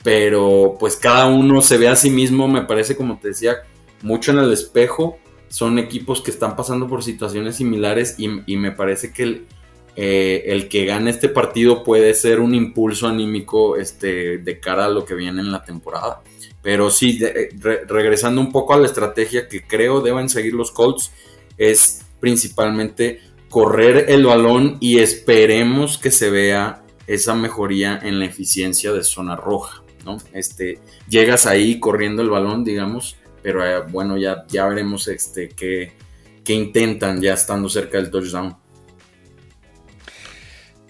pero pues cada uno se ve a sí mismo, me parece, como te decía, mucho en el espejo. Son equipos que están pasando por situaciones similares y, me parece que el, eh, el, que gane este partido puede ser un impulso anímico este, de cara a lo que viene en la temporada. Pero sí, regresando un poco a la estrategia que creo deben seguir los Colts, es principalmente correr el balón y esperemos que se vea esa mejoría en la eficiencia de zona roja, ¿no? Este, llegas ahí corriendo el balón, digamos, pero eh, bueno, ya, ya veremos este, qué, qué intentan ya estando cerca del touchdown.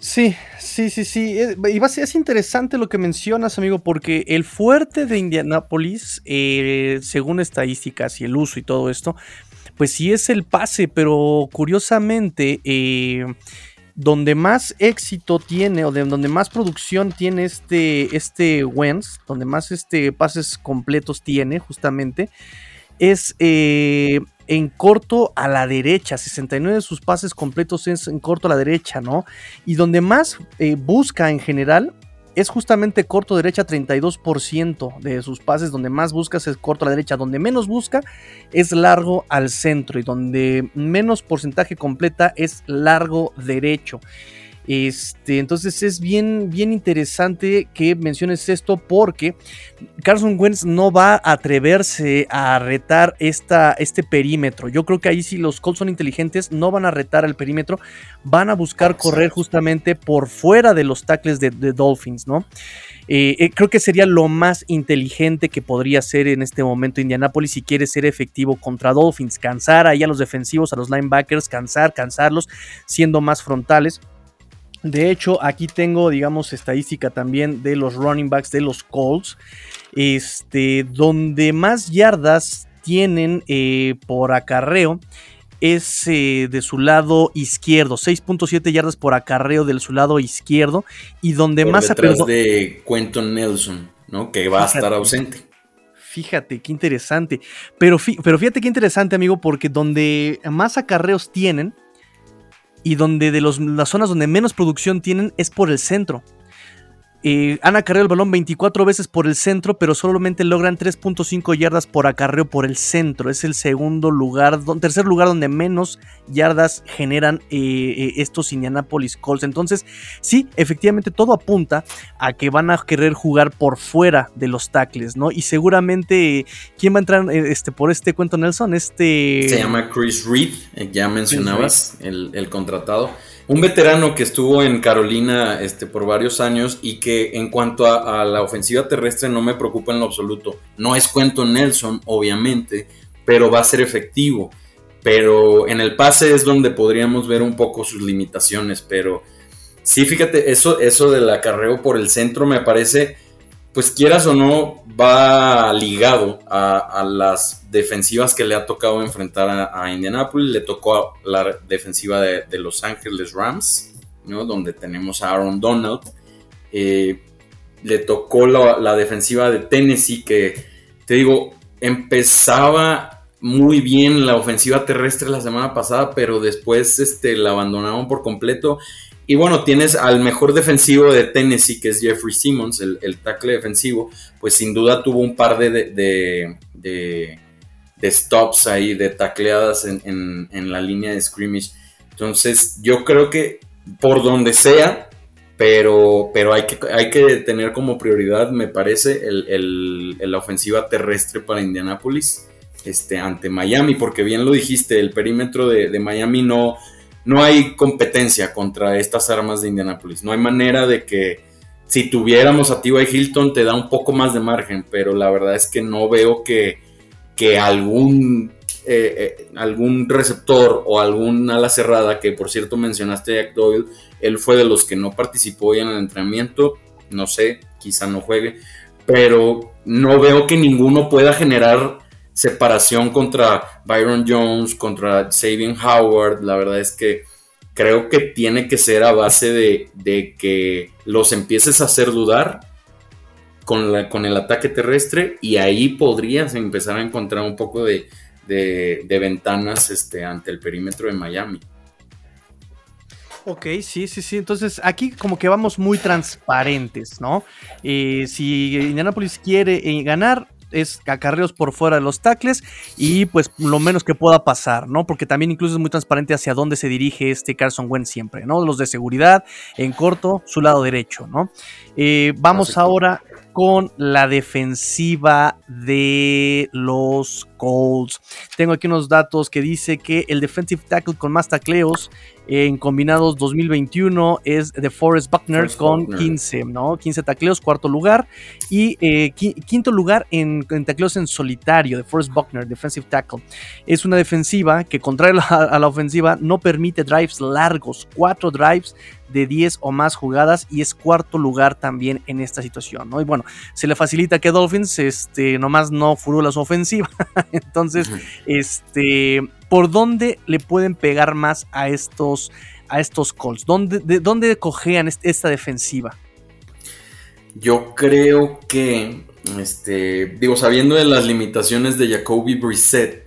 Sí, sí, sí, sí. Eh, y es interesante lo que mencionas, amigo, porque el fuerte de Indianapolis, eh, según estadísticas y el uso y todo esto, pues sí es el pase, pero curiosamente, eh, donde más éxito tiene o de donde más producción tiene este, este Wentz, donde más este, pases completos tiene justamente, es en corto a la derecha, 69 de sus pases completos es en corto a la derecha, ¿no? Y donde más eh, busca en general es justamente corto derecha, 32% de sus pases, donde más busca es corto a la derecha, donde menos busca es largo al centro y donde menos porcentaje completa es largo derecho. Este, entonces es bien, bien interesante que menciones esto porque Carson Wentz no va a atreverse a retar esta, este perímetro. Yo creo que ahí si los Colts son inteligentes, no van a retar el perímetro, van a buscar correr justamente por fuera de los tackles de, Dolphins, ¿no? Eh, eh, creo que sería lo más inteligente que podría hacer en este momento Indianapolis si quiere ser efectivo contra Dolphins. Cansar ahí a los defensivos, a los linebackers, cansar, cansarlos, siendo más frontales. De hecho, aquí tengo, digamos, estadística también de los running backs de los Colts. Este, donde más yardas tienen eh, por acarreo es eh, de su lado izquierdo, 6.7 yardas por acarreo de su lado izquierdo y donde más detrás de Quentin Nelson, ¿no? Que va a estar ausente. Fíjate, qué interesante. Pero, pero fíjate qué interesante, amigo, porque donde más acarreos tienen y donde de las zonas donde menos producción tienen es por el centro. Eh, han acarreado el balón 24 veces por el centro, pero solamente logran 3.5 yardas por acarreo por el centro. Es el segundo lugar, tercer lugar donde menos yardas generan eh, eh, estos Indianapolis Colts. Entonces, sí, efectivamente todo apunta a que van a querer jugar por fuera de los tackles, ¿no? Y seguramente, ¿quién va a entrar este, por este cuento, Nelson? Este... Se llama Chris Reed, ya mencionabas el, el contratado un veterano que estuvo en Carolina este, por varios años y que en cuanto a, la ofensiva terrestre no me preocupa en lo absoluto. No es cuento Nelson, obviamente, pero va a ser efectivo. Pero en el pase es donde podríamos ver un poco sus limitaciones. Pero sí, fíjate, eso, eso del acarreo por el centro me parece pues quieras o no, va ligado a, las defensivas que le ha tocado enfrentar a, Indianapolis. Le tocó la defensiva de, Los Ángeles Rams, ¿no? donde tenemos a Aaron Donald. Eh, le tocó la, defensiva de Tennessee, que te digo, empezaba muy bien la ofensiva terrestre la semana pasada, pero después este, la abandonaron por completo. Y bueno, tienes al mejor defensivo de Tennessee, que es Jeffrey Simmons, el, el tackle defensivo, pues sin duda tuvo un par de, de, de, stops ahí, de tacleadas en, la línea de scrimmage. Entonces, yo creo que por donde sea, pero, pero hay, que, hay que tener como prioridad, me parece, el, la ofensiva terrestre para Indianapolis este, ante Miami, porque bien lo dijiste, el perímetro de, de Miami no no hay competencia contra estas armas de Indianapolis. No hay manera de que si tuviéramos a T.Y. Hilton te da un poco más de margen, pero la verdad es que no veo que, que algún, eh, eh, algún receptor o algún ala cerrada, que por cierto mencionaste Jack Doyle, él fue de los que no participó hoy en el entrenamiento, no sé, quizá no juegue, pero no veo que ninguno pueda generar separación contra Byron Jones, contra Sabian Howard. La verdad es que creo que tiene que ser a base de, que los empieces a hacer dudar con, la, con, el ataque terrestre y ahí podrías empezar a encontrar un poco de, ventanas este, ante el perímetro de Miami. Ok, sí, sí, sí. Entonces aquí como que vamos muy transparentes, ¿no? Eh, si Indianapolis quiere eh, ganar, es acarreos por fuera de los tackles y pues lo menos que pueda pasar, ¿no? Porque también incluso es muy transparente hacia dónde se dirige este Carson Wentz siempre, ¿no? Los de seguridad, en corto, su lado derecho, ¿no? Eh, vamos ahora con la defensiva de los Colts. Tengo aquí unos datos que dice que el defensive tackle con más tacleos en combinados 2021 es de Forrest Buckner con 15, ¿no? 15 tacleos, cuarto lugar. Y eh, quinto lugar en, tacleos en solitario de Forrest Buckner, defensive tackle. Es una defensiva que, contrario a la ofensiva, no permite drives largos, cuatro drives de 10 o más jugadas y es cuarto lugar también en esta situación, ¿no? Y bueno, se le facilita que Dolphins, este, nomás no furula su ofensiva. <laughs> Entonces, este, ¿por dónde le pueden pegar más a estos, a estos Colts? ¿Dónde, de, ¿Dónde cojean esta defensiva? Yo creo que, este, digo, sabiendo de las limitaciones de Jacoby Brissett,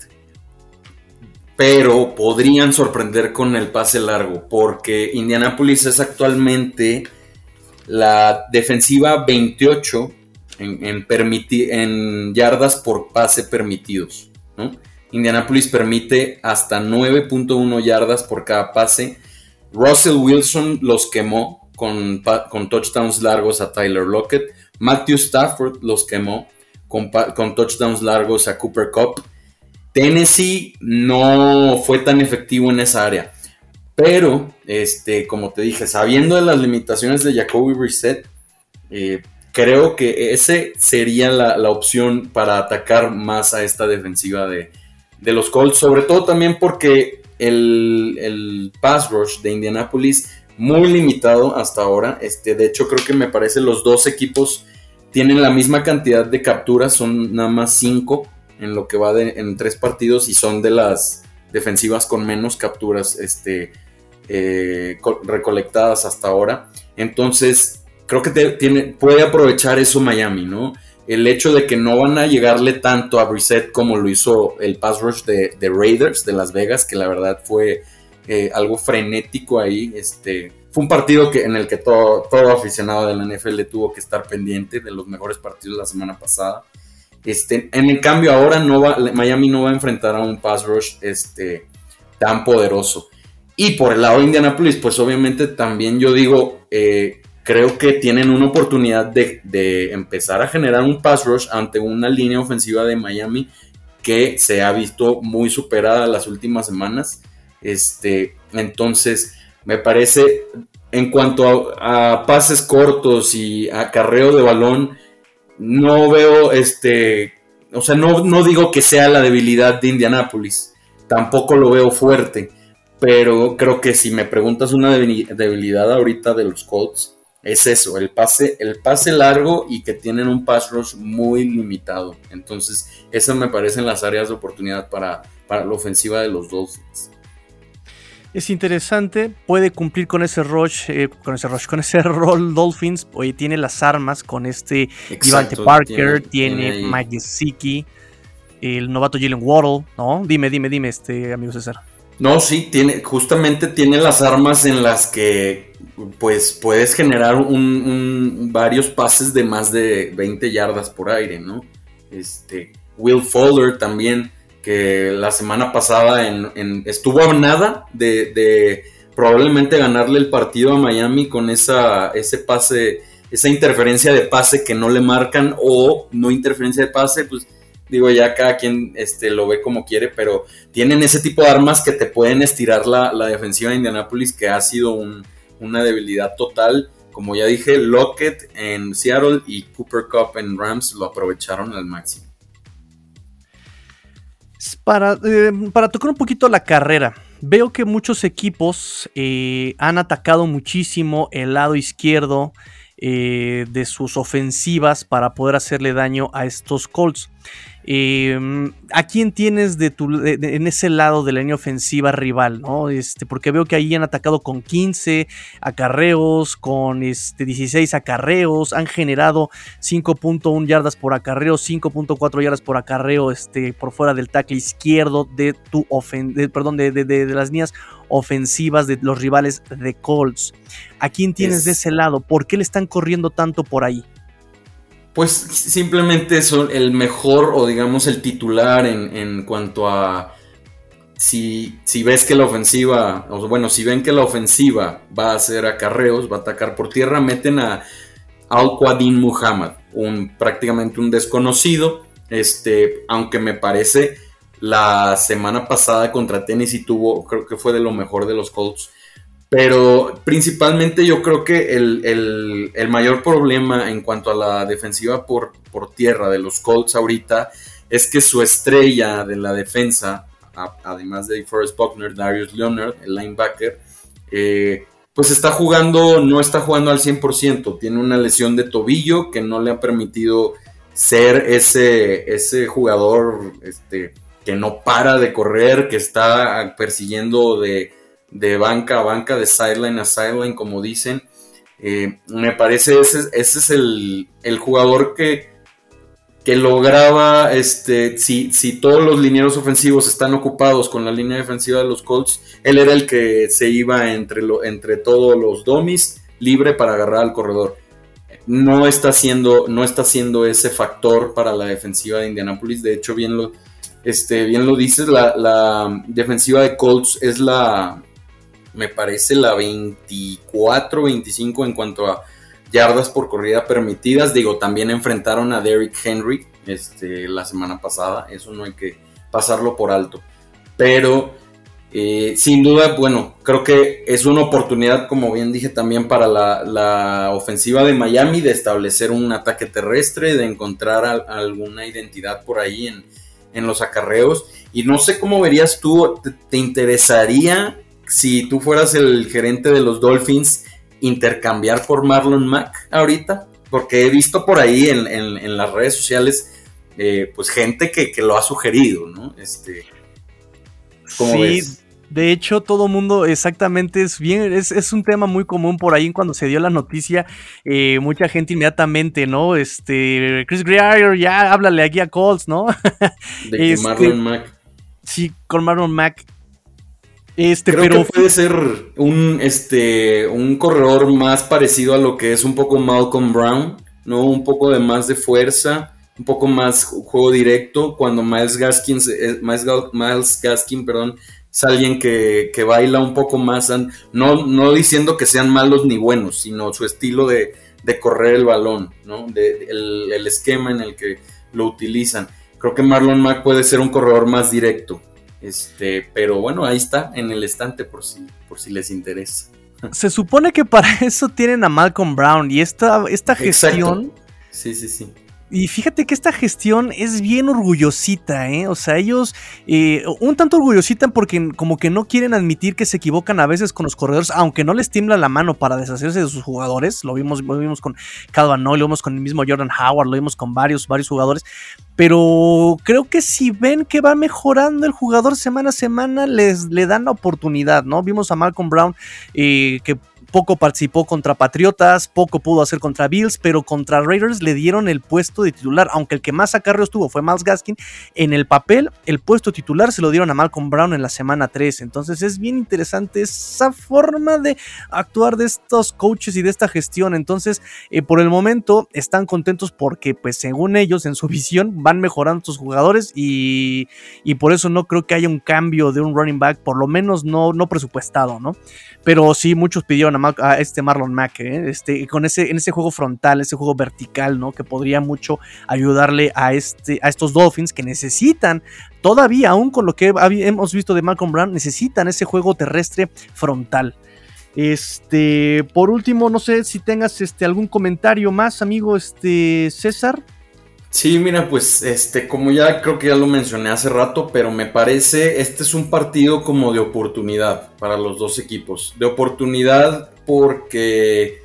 pero podrían sorprender con el pase largo, porque Indianapolis es actualmente la defensiva 28 en, en yardas por pase permitidos. Indianapolis permite hasta 9.1 yardas por cada pase. Russell Wilson los quemó con, con, touchdowns largos a Tyler Lockett. Matthew Stafford los quemó con, con touchdowns largos a Cooper Cup. Tennessee no fue tan efectivo en esa área. Pero, este, como te dije, sabiendo de las limitaciones de Jacoby Brissett, eh, creo que ese sería la, opción para atacar más a esta defensiva de, los Colts. Sobre todo también porque el, el, pass rush de Indianapolis muy limitado hasta ahora. Este, de hecho, creo que me parece los dos equipos tienen la misma cantidad de capturas, son nada más cinco en lo que va de, en tres partidos y son de las defensivas con menos capturas este, eh, recolectadas hasta ahora. Entonces, creo que tiene, puede aprovechar eso Miami, ¿no? El hecho de que no van a llegarle tanto a Brissett como lo hizo el pass rush de, Raiders de Las Vegas, que la verdad fue eh, algo frenético ahí. Este, fue un partido que, en el que todo, todo aficionado de la NFL tuvo que estar pendiente de los mejores partidos de la semana pasada. Este, en cambio, ahora Miami no va a enfrentar a un pass rush este, tan poderoso. Y por el lado de Indianapolis, pues obviamente también yo digo, eh, creo que tienen una oportunidad de, empezar a generar un pass rush ante una línea ofensiva de Miami que se ha visto muy superada las últimas semanas. Este, entonces, me parece, en cuanto a, a pases cortos y acarreo de balón, no veo este, o sea, no, no digo que sea la debilidad de Indianapolis, tampoco lo veo fuerte, pero creo que si me preguntas una debilidad ahorita de los Colts, es eso, el pase, el pase largo y que tienen un pass rush muy limitado. Entonces, esas me parecen las áreas de oportunidad para, para la ofensiva de los Dolphins es interesante, puede cumplir con ese rush, eh, con ese rush, con ese <laughs> rol Dolphins, hoy tiene las armas con este Ivante Parker, tiene, Mike Gesicki, el novato Jalen Waddle, ¿no? Dime, dime, dime, este amigo César. No, sí, tiene, justamente tiene las armas en las que pues puedes generar un, varios pases de más de 20 yardas por aire, ¿no? Este, Will Fuller también que la semana pasada en, estuvo a nada de, probablemente ganarle el partido a Miami con esa, ese pase, esa interferencia de pase que no le marcan o no interferencia de pase, pues digo ya cada quien este, lo ve como quiere, pero tienen ese tipo de armas que te pueden estirar la, defensiva de Indianapolis que ha sido una debilidad total. Como ya dije, Lockett en Seattle y Cooper Cup en Rams lo aprovecharon al máximo. Para, eh, para tocar un poquito la carrera, veo que muchos equipos eh, han atacado muchísimo el lado izquierdo eh, de sus ofensivas para poder hacerle daño a estos Colts. Em, ¿A quién tienes de tu, en ese lado de la línea ofensiva rival? ¿no? Este, porque veo que ahí han atacado con 15 acarreos, con este, 16 acarreos, han generado 5.1 yardas por acarreo, 5.4 yardas por acarreo este, por fuera del tackle izquierdo de, tu ofen perdón, de, de, las líneas ofensivas de los rivales de Colts. ¿A quién tienes de ese lado? ¿Por qué le están corriendo tanto por ahí? Pues simplemente son el mejor o digamos el titular en, cuanto a si, si, ves que la ofensiva, o bueno, si ven que la ofensiva va a hacer acarreos, va a atacar por tierra, meten a Al-Qadim Muhammad, un, prácticamente un desconocido, este, aunque me parece la semana pasada contra Tennessee tuvo, creo que fue de lo mejor de los Colts, pero principalmente yo creo que el, mayor problema en cuanto a la defensiva por, por, tierra de los Colts ahorita es que su estrella de la defensa, además de Forrest Buckner, Darius Leonard, el linebacker, eh, pues está jugando, no está jugando al 100%, tiene una lesión de tobillo que no le ha permitido ser ese, ese jugador este, que no para de correr, que está persiguiendo de de banca a banca, de sideline a sideline, como dicen. Eh, me parece ese, ese es el, jugador que, que lograba, este, si, si todos los linieros ofensivos están ocupados con la línea defensiva de los Colts, él era el que se iba entre, lo, entre todos los domis libre para agarrar al corredor. No está siendo, no está siendo ese factor para la defensiva de Indianapolis. De hecho, bien lo, este, bien lo dices, la, la defensiva de Colts es la, me parece la 24, 25 en cuanto a yardas por corrida permitidas. Digo, también enfrentaron a Derrick Henry este, la semana pasada, eso no hay que pasarlo por alto. Pero eh, sin duda, bueno, creo que es una oportunidad, como bien dije también, para la, ofensiva de Miami de establecer un ataque terrestre, de encontrar alguna identidad por ahí en, los acarreos. Y no sé cómo verías tú, te interesaría si tú fueras el gerente de los Dolphins, intercambiar por Marlon Mack ahorita? Porque he visto por ahí en, las redes sociales, eh, pues gente que, lo ha sugerido, ¿no? Este, sí, de hecho, todo mundo exactamente es bien, es, un tema muy común por ahí cuando se dio la noticia, eh, mucha gente inmediatamente, ¿no? Este, Chris Greer, ya háblale aquí a Colts, ¿no? De <laughs> este, Marlon Mack. Sí, con Marlon Mack. Este, Creo pero que puede ser un, este, un corredor más parecido a lo que es un poco Malcolm Brown, ¿no? Un poco de más de fuerza, un poco más juego directo. Cuando Miles Gaskin, eh, Miles, Gaskin, perdón, es alguien que, baila un poco más, no, no diciendo que sean malos ni buenos, sino su estilo de, correr el balón, ¿no? De, el, el esquema en el que lo utilizan. Creo que Marlon Mack puede ser un corredor más directo. Este, pero bueno, ahí está en el estante por si, por si les interesa. Se supone que para eso tienen a Malcolm Brown y esta, esta gestión. Sí, sí, sí. Y fíjate que esta gestión es bien orgullosita, ¿eh? O sea, ellos eh, un tanto orgullosita porque como que no quieren admitir que se equivocan a veces con los corredores, aunque no les tiembla la mano para deshacerse de sus jugadores. Lo vimos, lo vimos con Calvin lo vimos con el mismo Jordan Howard, lo vimos con varios, varios jugadores. Pero creo que si ven que va mejorando el jugador semana a semana, les le dan la oportunidad, ¿no? Vimos a Malcolm Brown eh, que poco participó contra Patriotas, poco pudo hacer contra Bills, pero contra Raiders le dieron el puesto de titular, aunque el que más acarreos tuvo fue Miles Gaskin, en el papel el puesto titular se lo dieron a Malcolm Brown en la semana 3, entonces es bien interesante esa forma de actuar de estos coaches y de esta gestión, entonces eh, por el momento están contentos porque pues según ellos en su <laughs> visión van mejorando sus jugadores y, y por eso no creo que haya un cambio de un running back, por lo menos no, no presupuestado, ¿no? Pero sí, muchos pidieron a, este Marlon Mack, ¿eh? este, con ese, en ese juego frontal, ese juego vertical, ¿no? Que podría mucho ayudarle a, este, a estos Dolphins que necesitan, todavía, aún con lo que hemos visto de Malcolm Brown, necesitan ese juego terrestre frontal. Este, por último, no sé si tengas este, algún comentario más, amigo este, César. Sí, mira, pues este, como ya creo que ya lo mencioné hace rato, pero me parece este es un partido como de oportunidad para los dos equipos. De oportunidad porque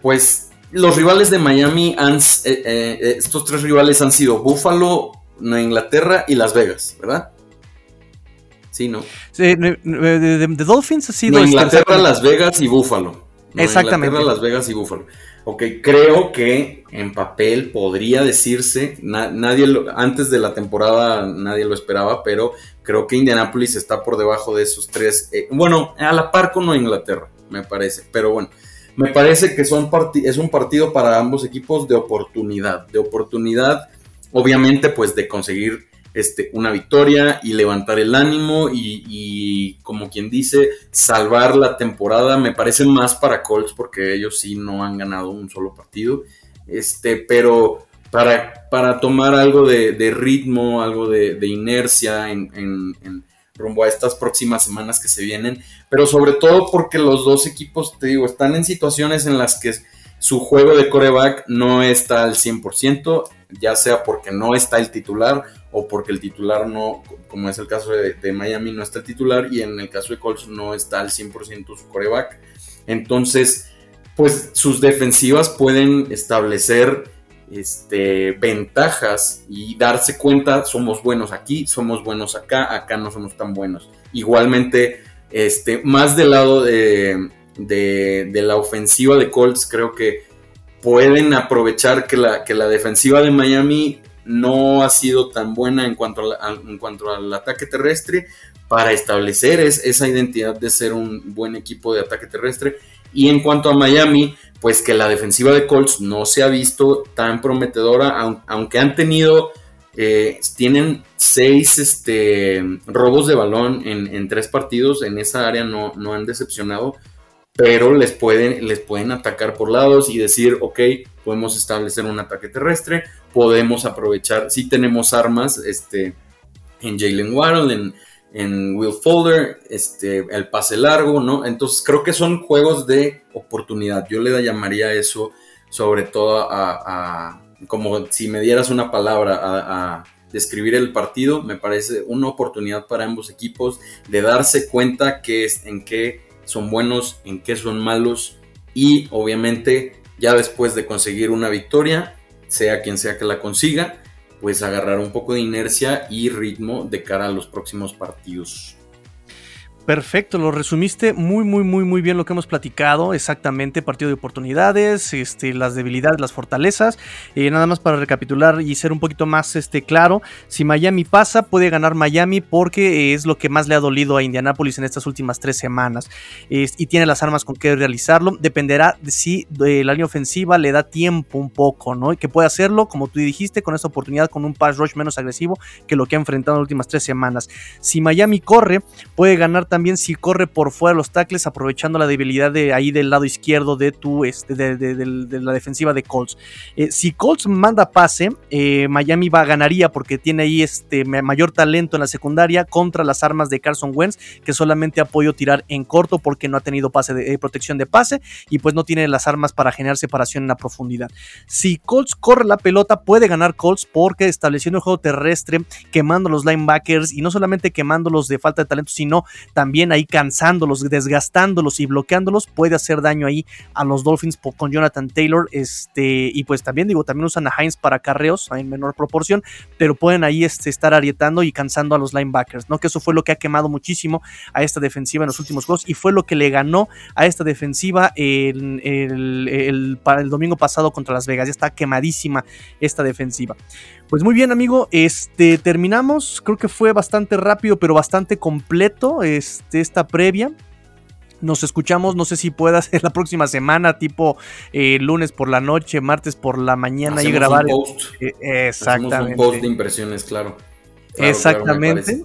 pues los rivales de Miami han, eh, eh, estos tres rivales han sido Buffalo, Inglaterra y Las Vegas, ¿verdad? Sí, ¿no? Sí, de, Dolphins ha sido... Nueva Inglaterra, Las Vegas y Buffalo. Exactamente. Inglaterra, Las Vegas y Buffalo. Ok, creo que en papel podría decirse, nadie antes de la temporada nadie lo esperaba, pero creo que Indianapolis está por debajo de esos tres. Eh, bueno, a la par con Inglaterra, me parece. Pero bueno, me parece que son es un partido para ambos equipos de oportunidad. De oportunidad, obviamente, pues de conseguir este, una victoria y levantar el ánimo y, como quien dice, salvar la temporada. Me parece más para Colts porque ellos sí no han ganado un solo partido. Este, pero para, para tomar algo de, ritmo, algo de, inercia en, rumbo a estas próximas semanas que se vienen, pero sobre todo porque los dos equipos, te digo, están en situaciones en las que su juego de coreback no está al 100%, ya sea porque no está el titular o porque el titular no, como es el caso de, Miami, no está el titular y en el caso de Colts no está al 100% su coreback. Entonces, pues sus defensivas pueden establecer este, ventajas y darse cuenta, somos buenos aquí, somos buenos acá, acá no somos tan buenos. Igualmente, este, más del lado de, de, la ofensiva de Colts, creo que pueden aprovechar que la, que la defensiva de Miami no ha sido tan buena en cuanto, en cuanto al ataque terrestre para establecer esa identidad de ser un buen equipo de ataque terrestre. Y en cuanto a Miami, pues que la defensiva de Colts no se ha visto tan prometedora, aunque han tenido, eh, tienen seis este, robos de balón en, tres partidos, en esa área no, no han decepcionado pero les pueden, les pueden atacar por lados y decir, ok, podemos establecer un ataque terrestre, podemos aprovechar, si tenemos armas, este, en Jalen Waddle, en, en Will Folder, este, el pase largo, ¿no? Entonces creo que son juegos de oportunidad, yo le llamaría eso sobre todo a, como si me dieras una palabra a, describir el partido, me parece una oportunidad para ambos equipos de darse cuenta que es, en qué son buenos, en qué son malos y obviamente ya después de conseguir una victoria, sea quien sea que la consiga, pues agarrar un poco de inercia y ritmo de cara a los próximos partidos. Perfecto, lo resumiste muy, muy, muy, muy bien lo que hemos platicado. Exactamente, partido de oportunidades, este, las debilidades, las fortalezas. Eh, nada más para recapitular y ser un poquito más este, claro, si Miami pasa, puede ganar Miami porque es lo que más le ha dolido a Indianapolis en estas últimas tres semanas. y tiene las armas con que realizarlo. Dependerá de si la línea ofensiva le da tiempo un poco, ¿no? Que puede hacerlo, como tú dijiste, con esta oportunidad, con un pass rush menos agresivo que lo que ha enfrentado en las últimas tres semanas. Si Miami corre, puede ganar también si corre por fuera los tackles, aprovechando la debilidad de ahí del lado izquierdo de tu este, de, la defensiva de Colts. Eh, si Colts manda pase, eh, Miami va ganaría porque tiene ahí este mayor talento en la secundaria contra las armas de Carson Wentz, que solamente ha podido tirar en corto porque no ha tenido pase de, eh, protección de pase y pues no tiene las armas para generar separación en la profundidad. Si Colts corre la pelota, puede ganar Colts porque estableciendo el juego terrestre, quemando los linebackers y no solamente quemándolos de falta de talento, sino también también ahí cansándolos, desgastándolos y bloqueándolos, puede hacer daño ahí a los Dolphins con Jonathan Taylor. Este, y pues también digo, también usan a Heinz para carreos en menor proporción, pero pueden ahí este, estar arietando y cansando a los linebackers, ¿no? Que eso fue lo que ha quemado muchísimo a esta defensiva en los últimos juegos y fue lo que le ganó a esta defensiva el, el, el, el domingo pasado contra Las Vegas. Ya está quemadísima esta defensiva. Pues muy bien, amigo. Este terminamos. Creo que fue bastante rápido, pero bastante completo este, esta previa. Nos escuchamos, no sé si pueda ser la próxima semana, tipo eh, lunes por la noche, martes por la mañana y grabar. Un post. Eh, exactamente. un post de impresiones, claro. exactamente.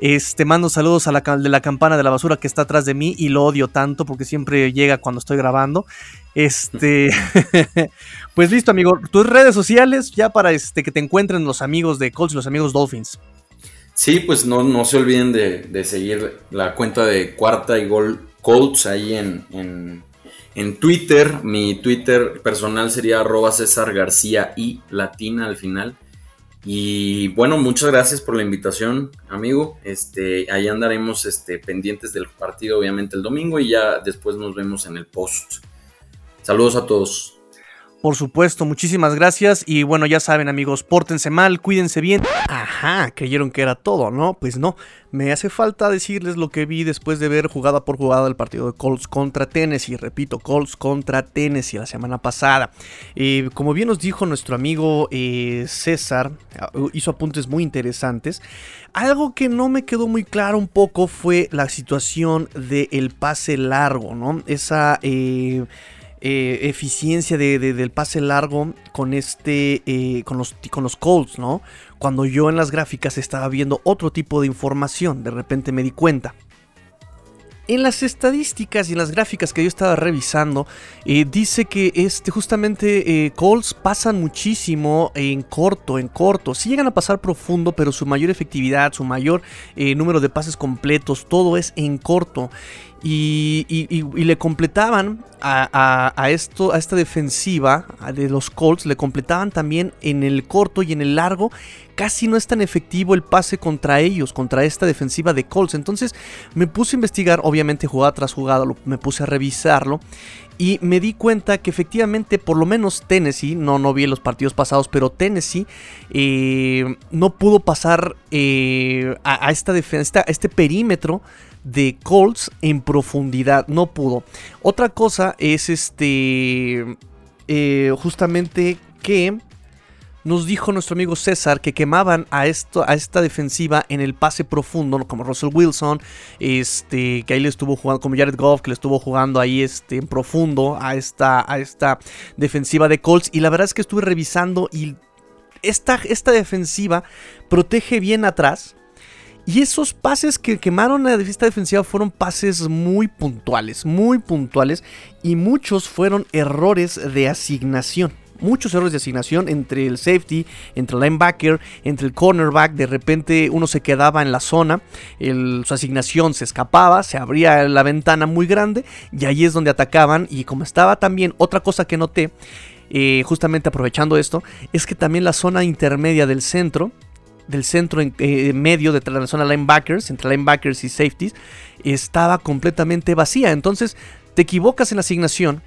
Este, mando saludos a la de la campana de la basura que está atrás de mí y lo odio tanto porque siempre llega cuando estoy grabando. Este, <laughs> pues listo, amigo. Tus redes sociales ya para este, que te encuentren los amigos de Colts y los amigos Dolphins. Sí, pues no, no se olviden de, seguir la cuenta de Cuarta y Gol Colts ahí en, en, Twitter. Mi Twitter personal sería arroba César García y latina al final. Y bueno, muchas gracias por la invitación, amigo. Este, ahí andaremos este, pendientes del partido, obviamente, el domingo, y ya después nos vemos en el post Saludos a todos. Por supuesto, muchísimas gracias. Y bueno, ya saben, amigos, pórtense mal, cuídense bien. Ajá, creyeron que era todo, ¿no? Pues no. Me hace falta decirles lo que vi después de ver jugada por jugada el partido de Colts contra Tennessee. Repito, Colts contra Tennessee la semana pasada. Eh, como bien nos dijo nuestro amigo eh, César, uh, hizo apuntes muy interesantes. Algo que no me quedó muy claro un poco fue la situación del pase largo, ¿no? Esa. Eh, eh, eficiencia del pase largo con este eh, con los con los Colts, ¿no? Cuando yo en las gráficas estaba viendo otro tipo de información, de repente me di cuenta. En las estadísticas y en las gráficas que yo estaba revisando, eh, dice que este, justamente Colts pasan muchísimo en corto, en corto. Sí llegan a pasar profundo, pero su mayor efectividad, su mayor número de pases completos, todo es en corto. Y, le completaban a, esto, a esta defensiva de los Colts, le completaban también en el corto y en el largo. Casi no es tan efectivo el pase contra ellos, contra esta defensiva de Colts. Entonces me puse a investigar, obviamente jugada tras jugada, me puse a revisarlo. Y me di cuenta que efectivamente, por lo menos Tennessee, no, no vi los partidos pasados, pero Tennessee eh, no pudo pasar eh, a, esta defensa, a este perímetro de Colts en profundidad. No pudo. Otra cosa es este. Eh, justamente que nos dijo nuestro amigo César que quemaban a, esto, a esta defensiva en el pase profundo, como Russell Wilson, este, que ahí le estuvo jugando, como Jared Goff, que le estuvo jugando ahí este, en profundo a esta, a esta defensiva de Colts. Y la verdad es que estuve revisando y esta, esta defensiva protege bien atrás. Y esos pases que quemaron la esta defensiva fueron pases muy puntuales, muy puntuales. Y muchos fueron errores de asignación. Muchos errores de asignación entre el safety, entre el linebacker, entre el cornerback. De repente uno se quedaba en la zona, su asignación se escapaba, se abría la ventana muy grande y ahí es donde atacaban. Y como estaba también, otra cosa que noté, eh, justamente aprovechando esto, es que también la zona intermedia del centro del centro en eh, medio de la zona linebackers, entre linebackers y safeties, estaba completamente vacía. Entonces te equivocas en la asignación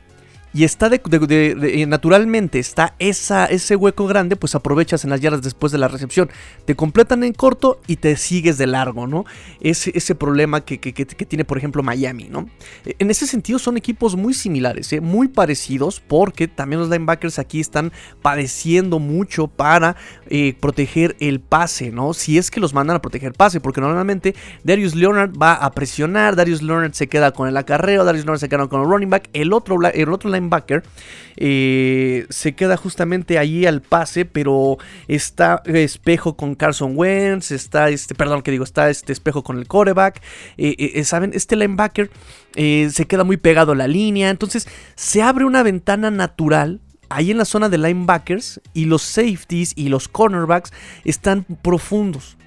y está de, eh, naturalmente está esa, ese hueco grande, pues aprovechas en las yardas después de la recepción. Te completan en corto y te sigues de largo, ¿no? Ese, ese problema que, tiene, por ejemplo, Miami, ¿no? E, en ese sentido son equipos muy similares, ¿eh? muy parecidos, porque también los linebackers aquí están padeciendo mucho para eh, proteger el pase, ¿no? Si es que los mandan a proteger pase, porque normalmente Darius Leonard va a presionar, Darius Leonard se queda con el acarreo, Darius Leonard se queda con el running back, el otro, el otro eh, se queda justamente allí al pase, pero está espejo con Carson Wentz, está este, perdón, que digo, está este espejo con el coreback, eh, eh, saben, este linebacker se queda muy pegado a la línea, entonces se abre una ventana natural ahí en la zona de linebackers y los safeties y los cornerbacks están profundos.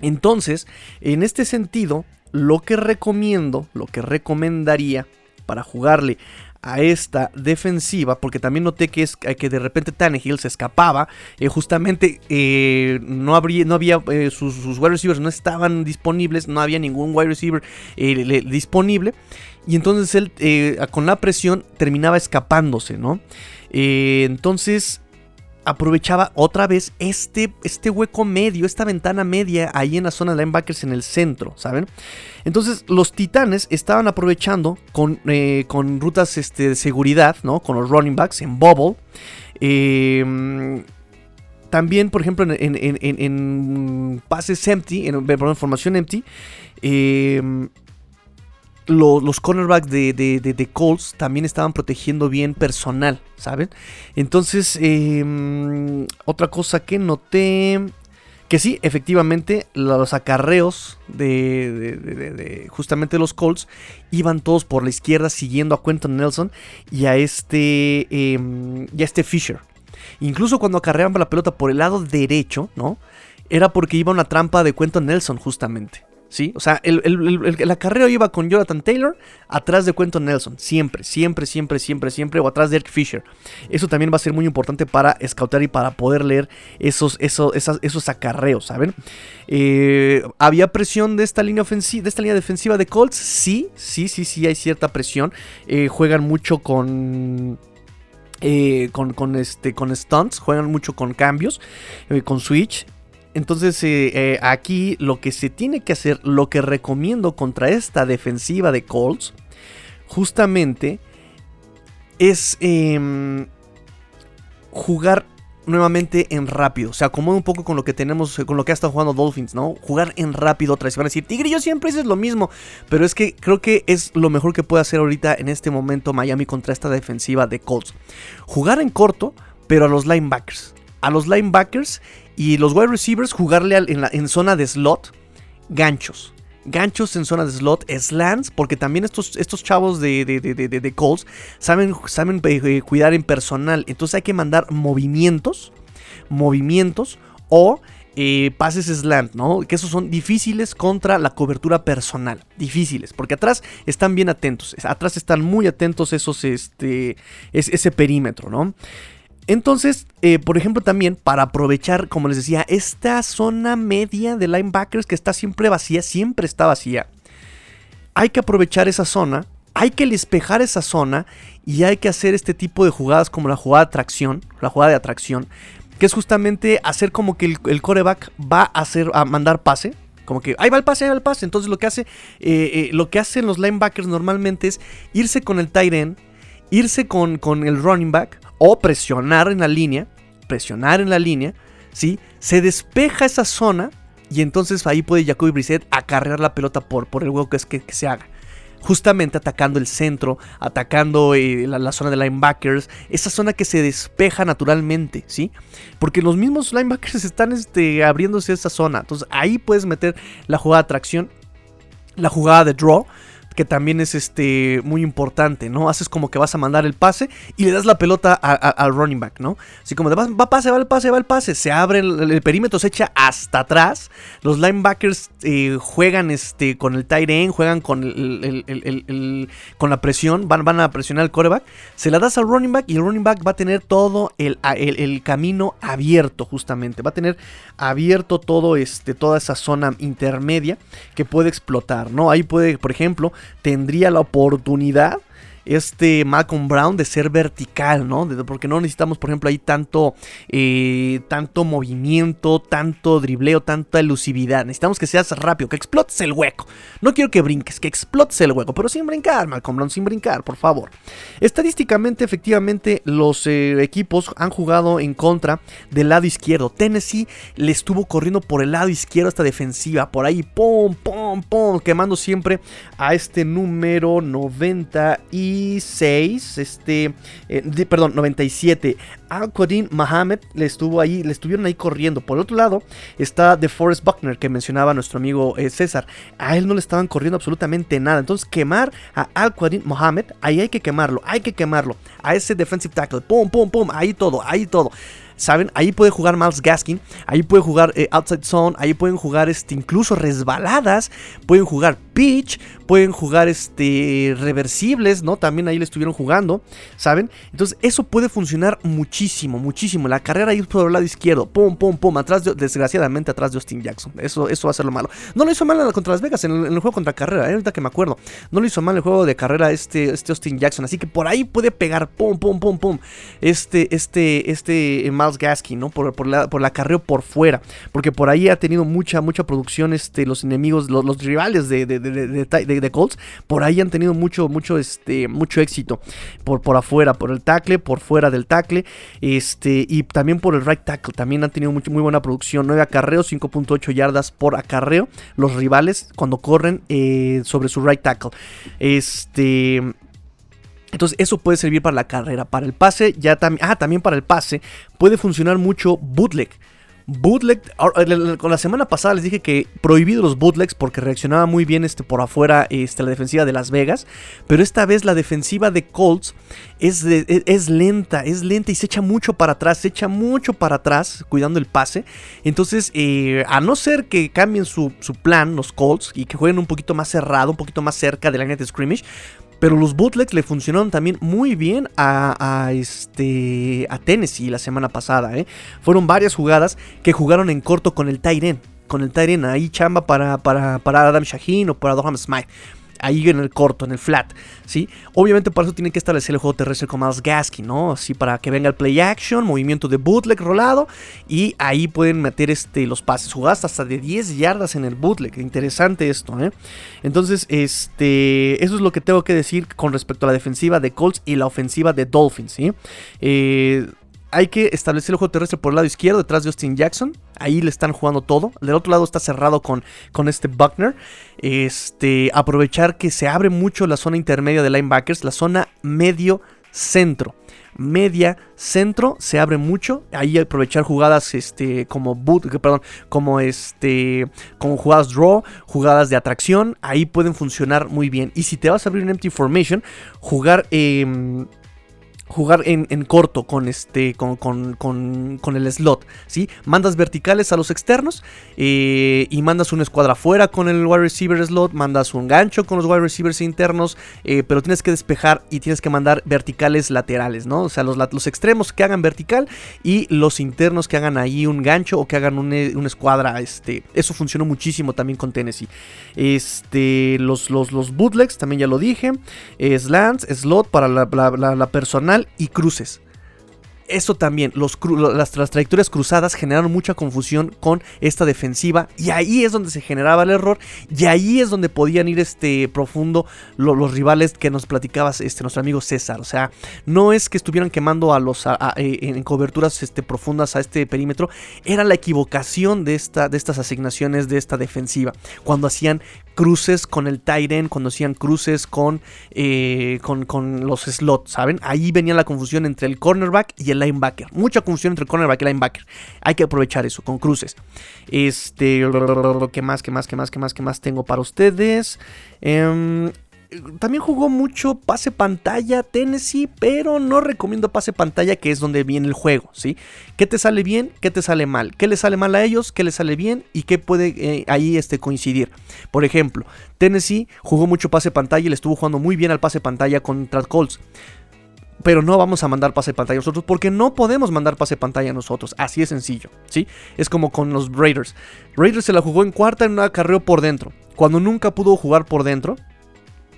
Entonces, en este sentido, lo que recomiendo, lo que recomendaría para jugarle a esta defensiva, porque también noté que, es, que de repente Tannehill se escapaba, eh, justamente eh, no, habría, no había, eh, sus, wide receivers no estaban disponibles, no había ningún wide receiver disponible, y entonces él con la presión terminaba escapándose, ¿no? entonces aprovechaba otra vez este, este hueco medio, esta ventana media ahí en la zona de linebackers en el centro, ¿saben? Entonces los titanes estaban aprovechando con, eh, con rutas este, de seguridad, ¿no? Con los running backs en bubble. Em, también, por ejemplo, en, en, pases empty, en, formación empty, eh, los cornerbacks de, de, Colts también estaban protegiendo bien personal, ¿saben? Entonces, em, otra cosa que noté, que sí, efectivamente, los acarreos de, justamente los Colts iban todos por la izquierda siguiendo a Quentin Nelson y a este, em, y a este Fisher. Incluso cuando acarreaban la pelota por el lado derecho, ¿no? Era porque iba una trampa de Quentin Nelson justamente. ¿Sí? O sea, el, la carrera iba con Jonathan Taylor atrás de Quentin Nelson, siempre, siempre, siempre, siempre, siempre, o atrás de Eric Fisher. Eso también va a ser muy importante para scoutar y para poder leer esos, esos, esos acarreos, ¿saben? Eh, ¿Había presión de esta línea de esta línea defensiva de Colts? Sí, sí, sí, sí, hay cierta presión. Eh, juegan mucho con... Eh, con, con, este, con stunts, juegan mucho con cambios, con switch. Entonces eh, eh, aquí lo que se tiene que hacer, lo que recomiendo contra esta defensiva de Colts, justamente es em, jugar nuevamente en rápido. O sea, acomoda un poco con lo que tenemos, con lo que ha estado jugando Dolphins, ¿no? Jugar en rápido otra vez. Van a decir, Tigre, yo siempre es lo mismo. Pero es que creo que es lo mejor que puede hacer ahorita en este momento Miami contra esta defensiva de Colts. Jugar en corto, pero a los linebackers. A los linebackers y los wide receivers jugarle en, zona de slot, ganchos. Ganchos en zona de slot, slants, porque también estos, estos chavos de, de, de, Colts saben, saben eh, cuidar en personal. Entonces hay que mandar movimientos, movimientos o eh, pases slant, ¿no? Que esos son difíciles contra la cobertura personal. Difíciles, porque atrás están bien atentos. Atrás están muy atentos esos, este, ese perímetro, ¿no? Entonces, eh, por ejemplo, también para aprovechar, como les decía, esta zona media de linebackers que está siempre vacía, siempre está vacía. Hay que aprovechar esa zona, hay que despejar esa zona y hay que hacer este tipo de jugadas como la jugada de atracción, la jugada de atracción, que es justamente hacer como que el, coreback va a hacer, a mandar pase, como que ahí va el pase, ahí va el pase. Entonces lo que hace, eh, eh, lo que hacen los linebackers normalmente es irse con el tight end, irse con, con el running back o presionar en la línea, presionar en la línea, ¿sí? Se despeja esa zona y entonces ahí puede Jacoby Brissett acarrear la pelota por, por el hueco que, es que, se haga. Justamente atacando el centro, atacando eh, la, zona de linebackers, esa zona que se despeja naturalmente, ¿sí? Porque los mismos linebackers <laughs> están este, abriéndose esa zona. Entonces ahí puedes meter la jugada de tracción, la jugada de draw, que también es este muy importante, ¿no? Haces como que vas a mandar el pase y le das la pelota al running back, ¿no? Así como de, va, va pase, va el pase, va el pase, se abre el, perímetro, se echa hasta atrás, los linebackers eh, juegan este, con el tight end, juegan con, el, con la presión, van, van a presionar el quarterback, se la das al running back y el running back va a tener todo el, camino abierto justamente, va a tener abierto todo este, toda esa zona intermedia que puede explotar, ¿no? Ahí puede, por ejemplo, tendría la oportunidad este Malcolm Brown de ser vertical, ¿no? porque no necesitamos, por ejemplo, ahí tanto, eh, tanto movimiento, tanto dribleo, tanta elusividad. Necesitamos que seas rápido, que explotes el hueco. No quiero que brinques, que explotes el hueco, pero sin brincar, Malcolm Brown, sin brincar, por favor. Estadísticamente, efectivamente, los eh, equipos han jugado en contra del lado izquierdo. Tennessee le estuvo corriendo por el lado izquierdo esta defensiva, por ahí, pum, pum, quemando siempre a este número 90 y 96, este, eh, perdón, 97. Al-Qadim Mohamed le estuvo ahí, le estuvieron ahí corriendo. Por otro lado, está The Forest Buckner, que mencionaba nuestro amigo eh, César. A él no le estaban corriendo absolutamente nada. Entonces, quemar a Al-Qadim Mohamed, ahí hay que quemarlo, hay que quemarlo. A ese defensive tackle, pum, pum, pum, ahí todo, ahí todo. ¿Saben? Ahí puede jugar Miles Gaskin, ahí puede jugar eh, Outside Zone, ahí pueden jugar este, incluso resbaladas, pueden jugar pitch, pueden jugar este, reversibles, ¿no? También ahí le estuvieron jugando, ¿saben? Entonces eso puede funcionar muchísimo, muchísimo. La carrera ahí por el lado izquierdo, pum, pum, pum, atrás, desgraciadamente atrás de Austin Jackson. Eso, eso va a ser lo malo. No lo hizo mal contra Las Vegas, en el, juego contra carrera, ¿eh? ahorita que me acuerdo. No lo hizo mal el juego de carrera este, este Austin Jackson, así que por ahí puede pegar, pum, pum, pum, pum. Este, este, este Miles Gaskin, ¿no? Por, por, la, por la carrera por fuera. Porque por ahí ha tenido mucha, mucha producción este, los enemigos, los, rivales de, de, de, Colts. Por ahí han tenido mucho, mucho, este, mucho éxito. Por, por afuera, por el tackle, por fuera del tackle. Este, y también por el right tackle. También han tenido mucho, muy buena producción. 9 acarreos, 5.8 yardas por acarreo. Los rivales cuando corren eh, sobre su right tackle. Este. Entonces eso puede servir para la carrera, para el pase, ya también, ah, también para el pase puede funcionar mucho bootleg. Bootleg, con la semana pasada les dije que prohibido los bootlegs porque reaccionaba muy bien este, por afuera este, la defensiva de Las Vegas, pero esta vez la defensiva de Colts es, e, es, lenta, es lenta y se echa mucho para atrás, se echa mucho para atrás cuidando el pase. Entonces, eh, a no ser que cambien su, su, plan los Colts y que jueguen un poquito más cerrado, un poquito más cerca de la de scrimmage, pero los bootlegs le funcionaron también muy bien a, este, Tennessee la semana pasada. ¿eh? Fueron varias jugadas que jugaron en corto con el Tyren. Con el Tyren ahí chamba para, para, para Adam Shaheen o para Doham Smite ahí en el corto, en el flat, ¿sí? Obviamente para eso tiene que establecer el juego terrestre con más Gasky, ¿no? Así para que venga el play action, movimiento de bootleg rolado y ahí pueden meter este, los pases jugadas hasta de 10 yardas en el bootleg. Interesante esto, ¿eh? Entonces, este, eso es lo que tengo que decir con respecto a la defensiva de Colts y la ofensiva de Dolphins, ¿sí? Eh, hay que establecer el juego terrestre por el lado izquierdo, detrás de Austin Jackson. Ahí le están jugando todo. Del otro lado está cerrado con, con este Buckner. Este, aprovechar que se abre mucho la zona intermedia de linebackers, la zona medio centro. Media centro se abre mucho. Ahí aprovechar jugadas este, como boot, perdón, como este, como jugadas draw, jugadas de atracción. Ahí pueden funcionar muy bien. Y si te vas a abrir un empty formation, jugar. Eh, jugar en, corto con este con, con, el slot, ¿sí? Mandas verticales a los externos eh, y mandas una escuadra afuera con el wide receiver slot, mandas un gancho con los wide receivers internos, eh, pero tienes que despejar y tienes que mandar verticales laterales, ¿no? O sea, los, los, extremos que hagan vertical y los internos que hagan ahí un gancho o que hagan una escuadra, este, eso funcionó muchísimo también con Tennessee. Este, los, los, los bootlegs, también ya lo dije, slants, slot para la personal y cruces. Eso también, los las, trayectorias cruzadas generaron mucha confusión con esta defensiva y ahí es donde se generaba el error y ahí es donde podían ir este profundo los rivales que nos platicabas este nuestro amigo César, o sea, no es que estuvieran quemando a los eh, en coberturas este, profundas a este perímetro, era la equivocación de, esta, de estas asignaciones de esta defensiva, cuando hacían cruces con el end, cuando hacían cruces con, eh, con, con los slots, ¿saben? Ahí venía la confusión entre el cornerback y el linebacker. Mucha confusión entre cornerback y linebacker. Hay que aprovechar eso con cruces. Este, ¿qué más, qué más, qué más, qué más, qué más tengo para ustedes? Em, también jugó mucho pase pantalla Tennessee, pero no recomiendo pase pantalla, que es donde viene el juego, ¿sí? ¿Qué te sale bien? ¿Qué te sale mal? ¿Qué le sale mal a ellos? ¿Qué le sale bien? ¿Y qué puede eh, ahí este, coincidir? Por ejemplo, Tennessee jugó mucho pase pantalla y le estuvo jugando muy bien al pase pantalla contra Colts pero no vamos a mandar pase pantalla nosotros porque no podemos mandar pase pantalla nosotros. Así es sencillo, ¿sí? Es como con los Raiders. Raiders se la jugó en cuarta en un acarreo por dentro. Cuando nunca pudo jugar por dentro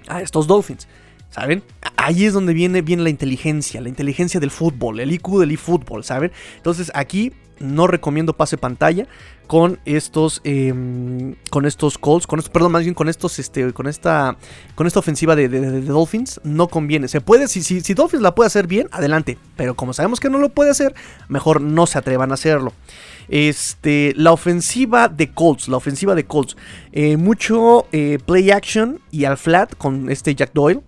a estos Dolphins. ¿Saben? Ahí es donde viene, viene la inteligencia, la inteligencia del fútbol, el IQ del eFootball, ¿saben? Entonces aquí no recomiendo pase pantalla con estos em, con estos calls, con perdón, más bien con estos este con esta con esta ofensiva de, Dolphins no conviene. Se puede si, si, si, Dolphins la puede hacer bien, adelante, pero como sabemos que no lo puede hacer, mejor no se atrevan a hacerlo. Este, la ofensiva de Colts, la ofensiva de Colts, eh, mucho eh, play action y al flat con este Jack Doyle.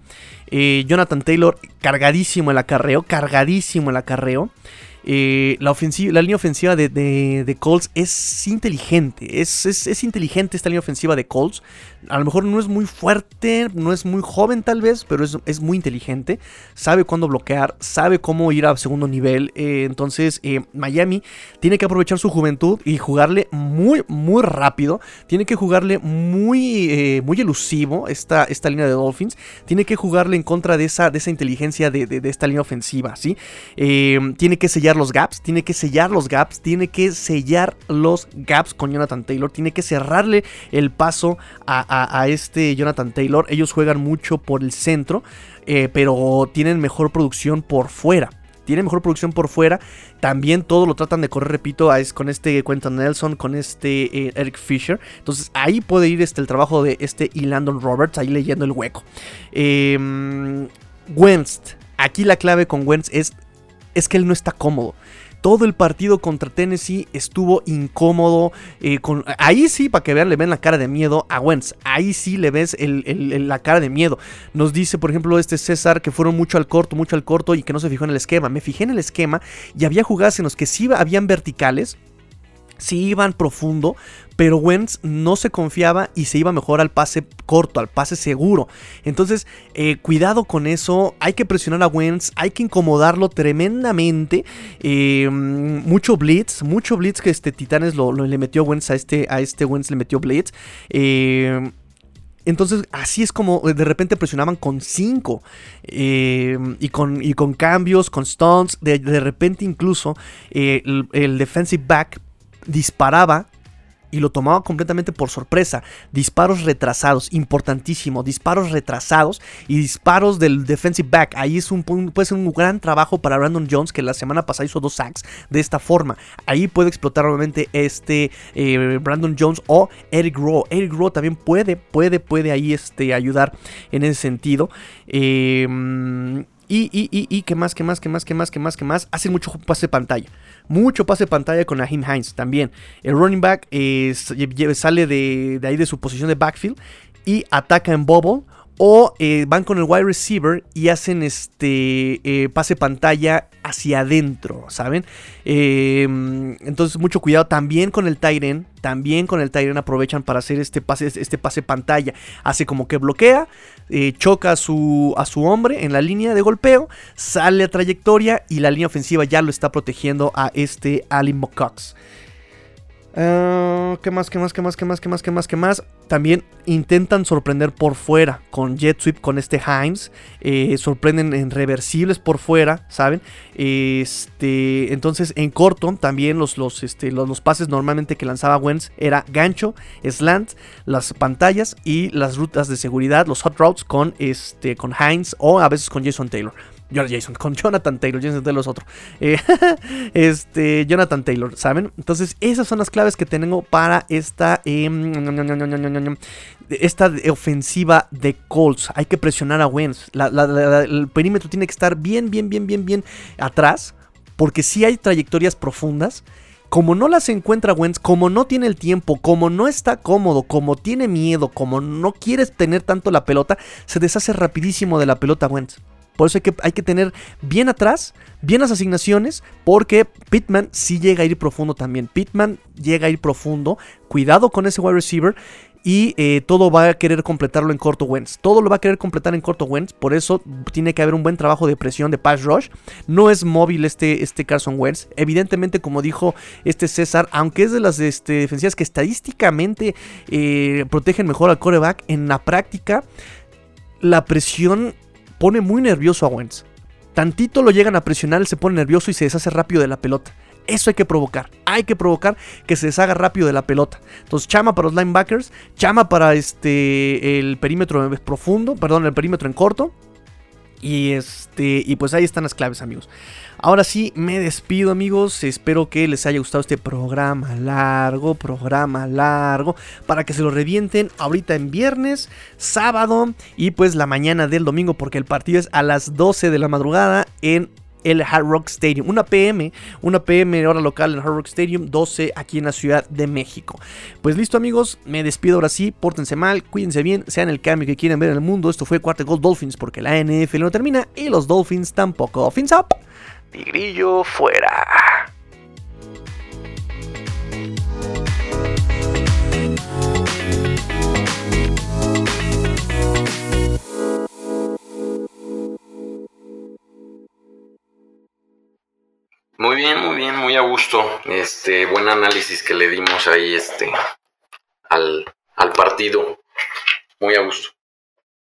Eh, Jonathan Taylor cargadísimo el acarreo, cargadísimo el acarreo. La, ofensiva, la línea ofensiva de, Colts es inteligente. Es, es, inteligente esta línea ofensiva de Colts. A lo mejor no es muy fuerte, no es muy joven tal vez, pero es, muy inteligente. Sabe cuándo bloquear, sabe cómo ir a segundo nivel. Eh, entonces eh, Miami tiene que aprovechar su juventud y jugarle muy, muy rápido. Tiene que jugarle muy, muy elusivo esta, esta línea de Dolphins. Tiene que jugarle en contra de esa, de esa inteligencia de, de esta línea ofensiva. ¿sí? tiene que sellar los gaps, tiene que sellar los gaps, tiene que sellar los gaps con Jonathan Taylor, tiene que cerrarle el paso a, este Jonathan Taylor. Ellos juegan mucho por el centro, eh, pero tienen mejor producción por fuera tienen mejor producción por fuera. También todo lo tratan de correr, repito, con este Quentin Nelson, con este eh, Eric Fisher. Entonces ahí puede ir este, el trabajo de este y Landon Roberts, ahí leyendo el hueco. Eh, Wentz. Aquí la clave con Wentz es es que él no está cómodo. Todo el partido contra Tennessee estuvo incómodo. Eh, ahí sí, para que vean, le ven la cara de miedo a Wentz. Ahí sí le ves la cara de miedo. Nos dice, por ejemplo, este César que fueron mucho al corto, mucho al corto y que no se fijó en el esquema. Me fijé en el esquema y había jugadas en los que sí habían verticales sí iban profundo, pero Wentz no se confiaba y se iba mejor al pase corto, al pase seguro. Entonces, eh, cuidado con eso, hay que presionar a Wentz, hay que incomodarlo tremendamente. Eh, mucho blitz, mucho blitz que este Titanes lo, le metió a este, a este Wentz le metió blitz. Eh, entonces, así es como de repente presionaban con 5 y, con, y con cambios, con stunts. De, repente, incluso el, defensive back disparaba y lo tomaba completamente por sorpresa. Disparos retrasados, importantísimo. Disparos retrasados y disparos del defensive back. Ahí es un, puede ser un gran trabajo para Brandon Jones, que la semana pasada hizo dos sacks de esta forma. Ahí puede explotar nuevamente este eh, Brandon Jones o Eric Rowe. Eric Rowe también puede, puede, puede ahí este, ayudar en ese sentido. Y, y, y, y, ¿qué más, qué más, qué más, qué más, qué más, qué más? Hacen mucho pase pantalla. Mucho pase pantalla con Ahim Hines también. El running back sale de, de, ahí de su posición de backfield y ataca en bubble o eh, van con el wide receiver y hacen este eh, pase pantalla hacia adentro, ¿saben? Em, entonces mucho cuidado también con el Tyren, también con el Tyren aprovechan para hacer este pase, este pase pantalla. Hace como que bloquea, eh, choca a su, a su hombre en la línea de golpeo, sale a trayectoria y la línea ofensiva ya lo está protegiendo a este Alin Cox. Ah, ¿Qué más? ¿Qué más? ¿Qué más? ¿Qué más? ¿Qué más? ¿Qué más? ¿Qué más? También intentan sorprender por fuera con Jet Sweep, con este Himes. Eh, sorprenden en reversibles por fuera, ¿saben? Este, entonces, en corto, también los, los, este, los, pases normalmente que lanzaba Wentz era gancho, slant, las pantallas y las rutas de seguridad, los hot routes con, este, con Hines o a veces con Jason Taylor. Jason, con Jonathan Taylor, Jason Taylor es otro. Este, Jonathan Taylor, ¿saben? Entonces, esas son las claves que tengo para esta, em, esta ofensiva de Colts. Hay que presionar a Wentz. el perímetro tiene que estar bien, bien, bien, bien, bien atrás. Porque si hay trayectorias profundas. Como no las encuentra Wentz, como no tiene el tiempo, como no está cómodo, como tiene miedo, como no quieres tener tanto la pelota, se deshace rapidísimo de la pelota Wentz. Por eso hay que, hay que tener bien atrás, bien las asignaciones, porque Pittman sí llega a ir profundo también. Pittman llega a ir profundo. Cuidado con ese wide receiver. Y eh, todo va a querer completarlo en corto Wentz. Todo lo va a querer completar en corto Wentz. Por eso tiene que haber un buen trabajo de presión de pass rush. No es móvil este, este Carson Wentz. Evidentemente, como dijo este César, aunque es de las este, defensivas que estadísticamente eh, protegen mejor al coreback, en la práctica la presión pone muy nervioso a Wentz. Tantito lo llegan a presionar, él se pone nervioso y se deshace rápido de la pelota. Eso hay que provocar. Hay que provocar que se deshaga rápido de la pelota. Entonces, chama para los linebackers, chama para este el perímetro profundo, perdón, el perímetro en corto. Y este y pues ahí están las claves, amigos. Ahora sí, me despido amigos, espero que les haya gustado este programa largo, programa largo, para que se lo revienten ahorita en viernes, sábado y pues la mañana del domingo, porque el partido es a las 12 de la madrugada en el Hard Rock Stadium. Una PM, una PM hora local en Hard Rock Stadium, 12 aquí en la Ciudad de México. Pues listo amigos, me despido ahora sí, pórtense mal, cuídense bien, sean el cambio que quieren ver en el mundo. Esto fue Cuarto Gold Dolphins porque la NFL no termina y los Dolphins tampoco. Fins up. Tigrillo fuera. Muy bien, muy bien, muy a gusto. Este, buen análisis que le dimos ahí este al, al partido. Muy a gusto.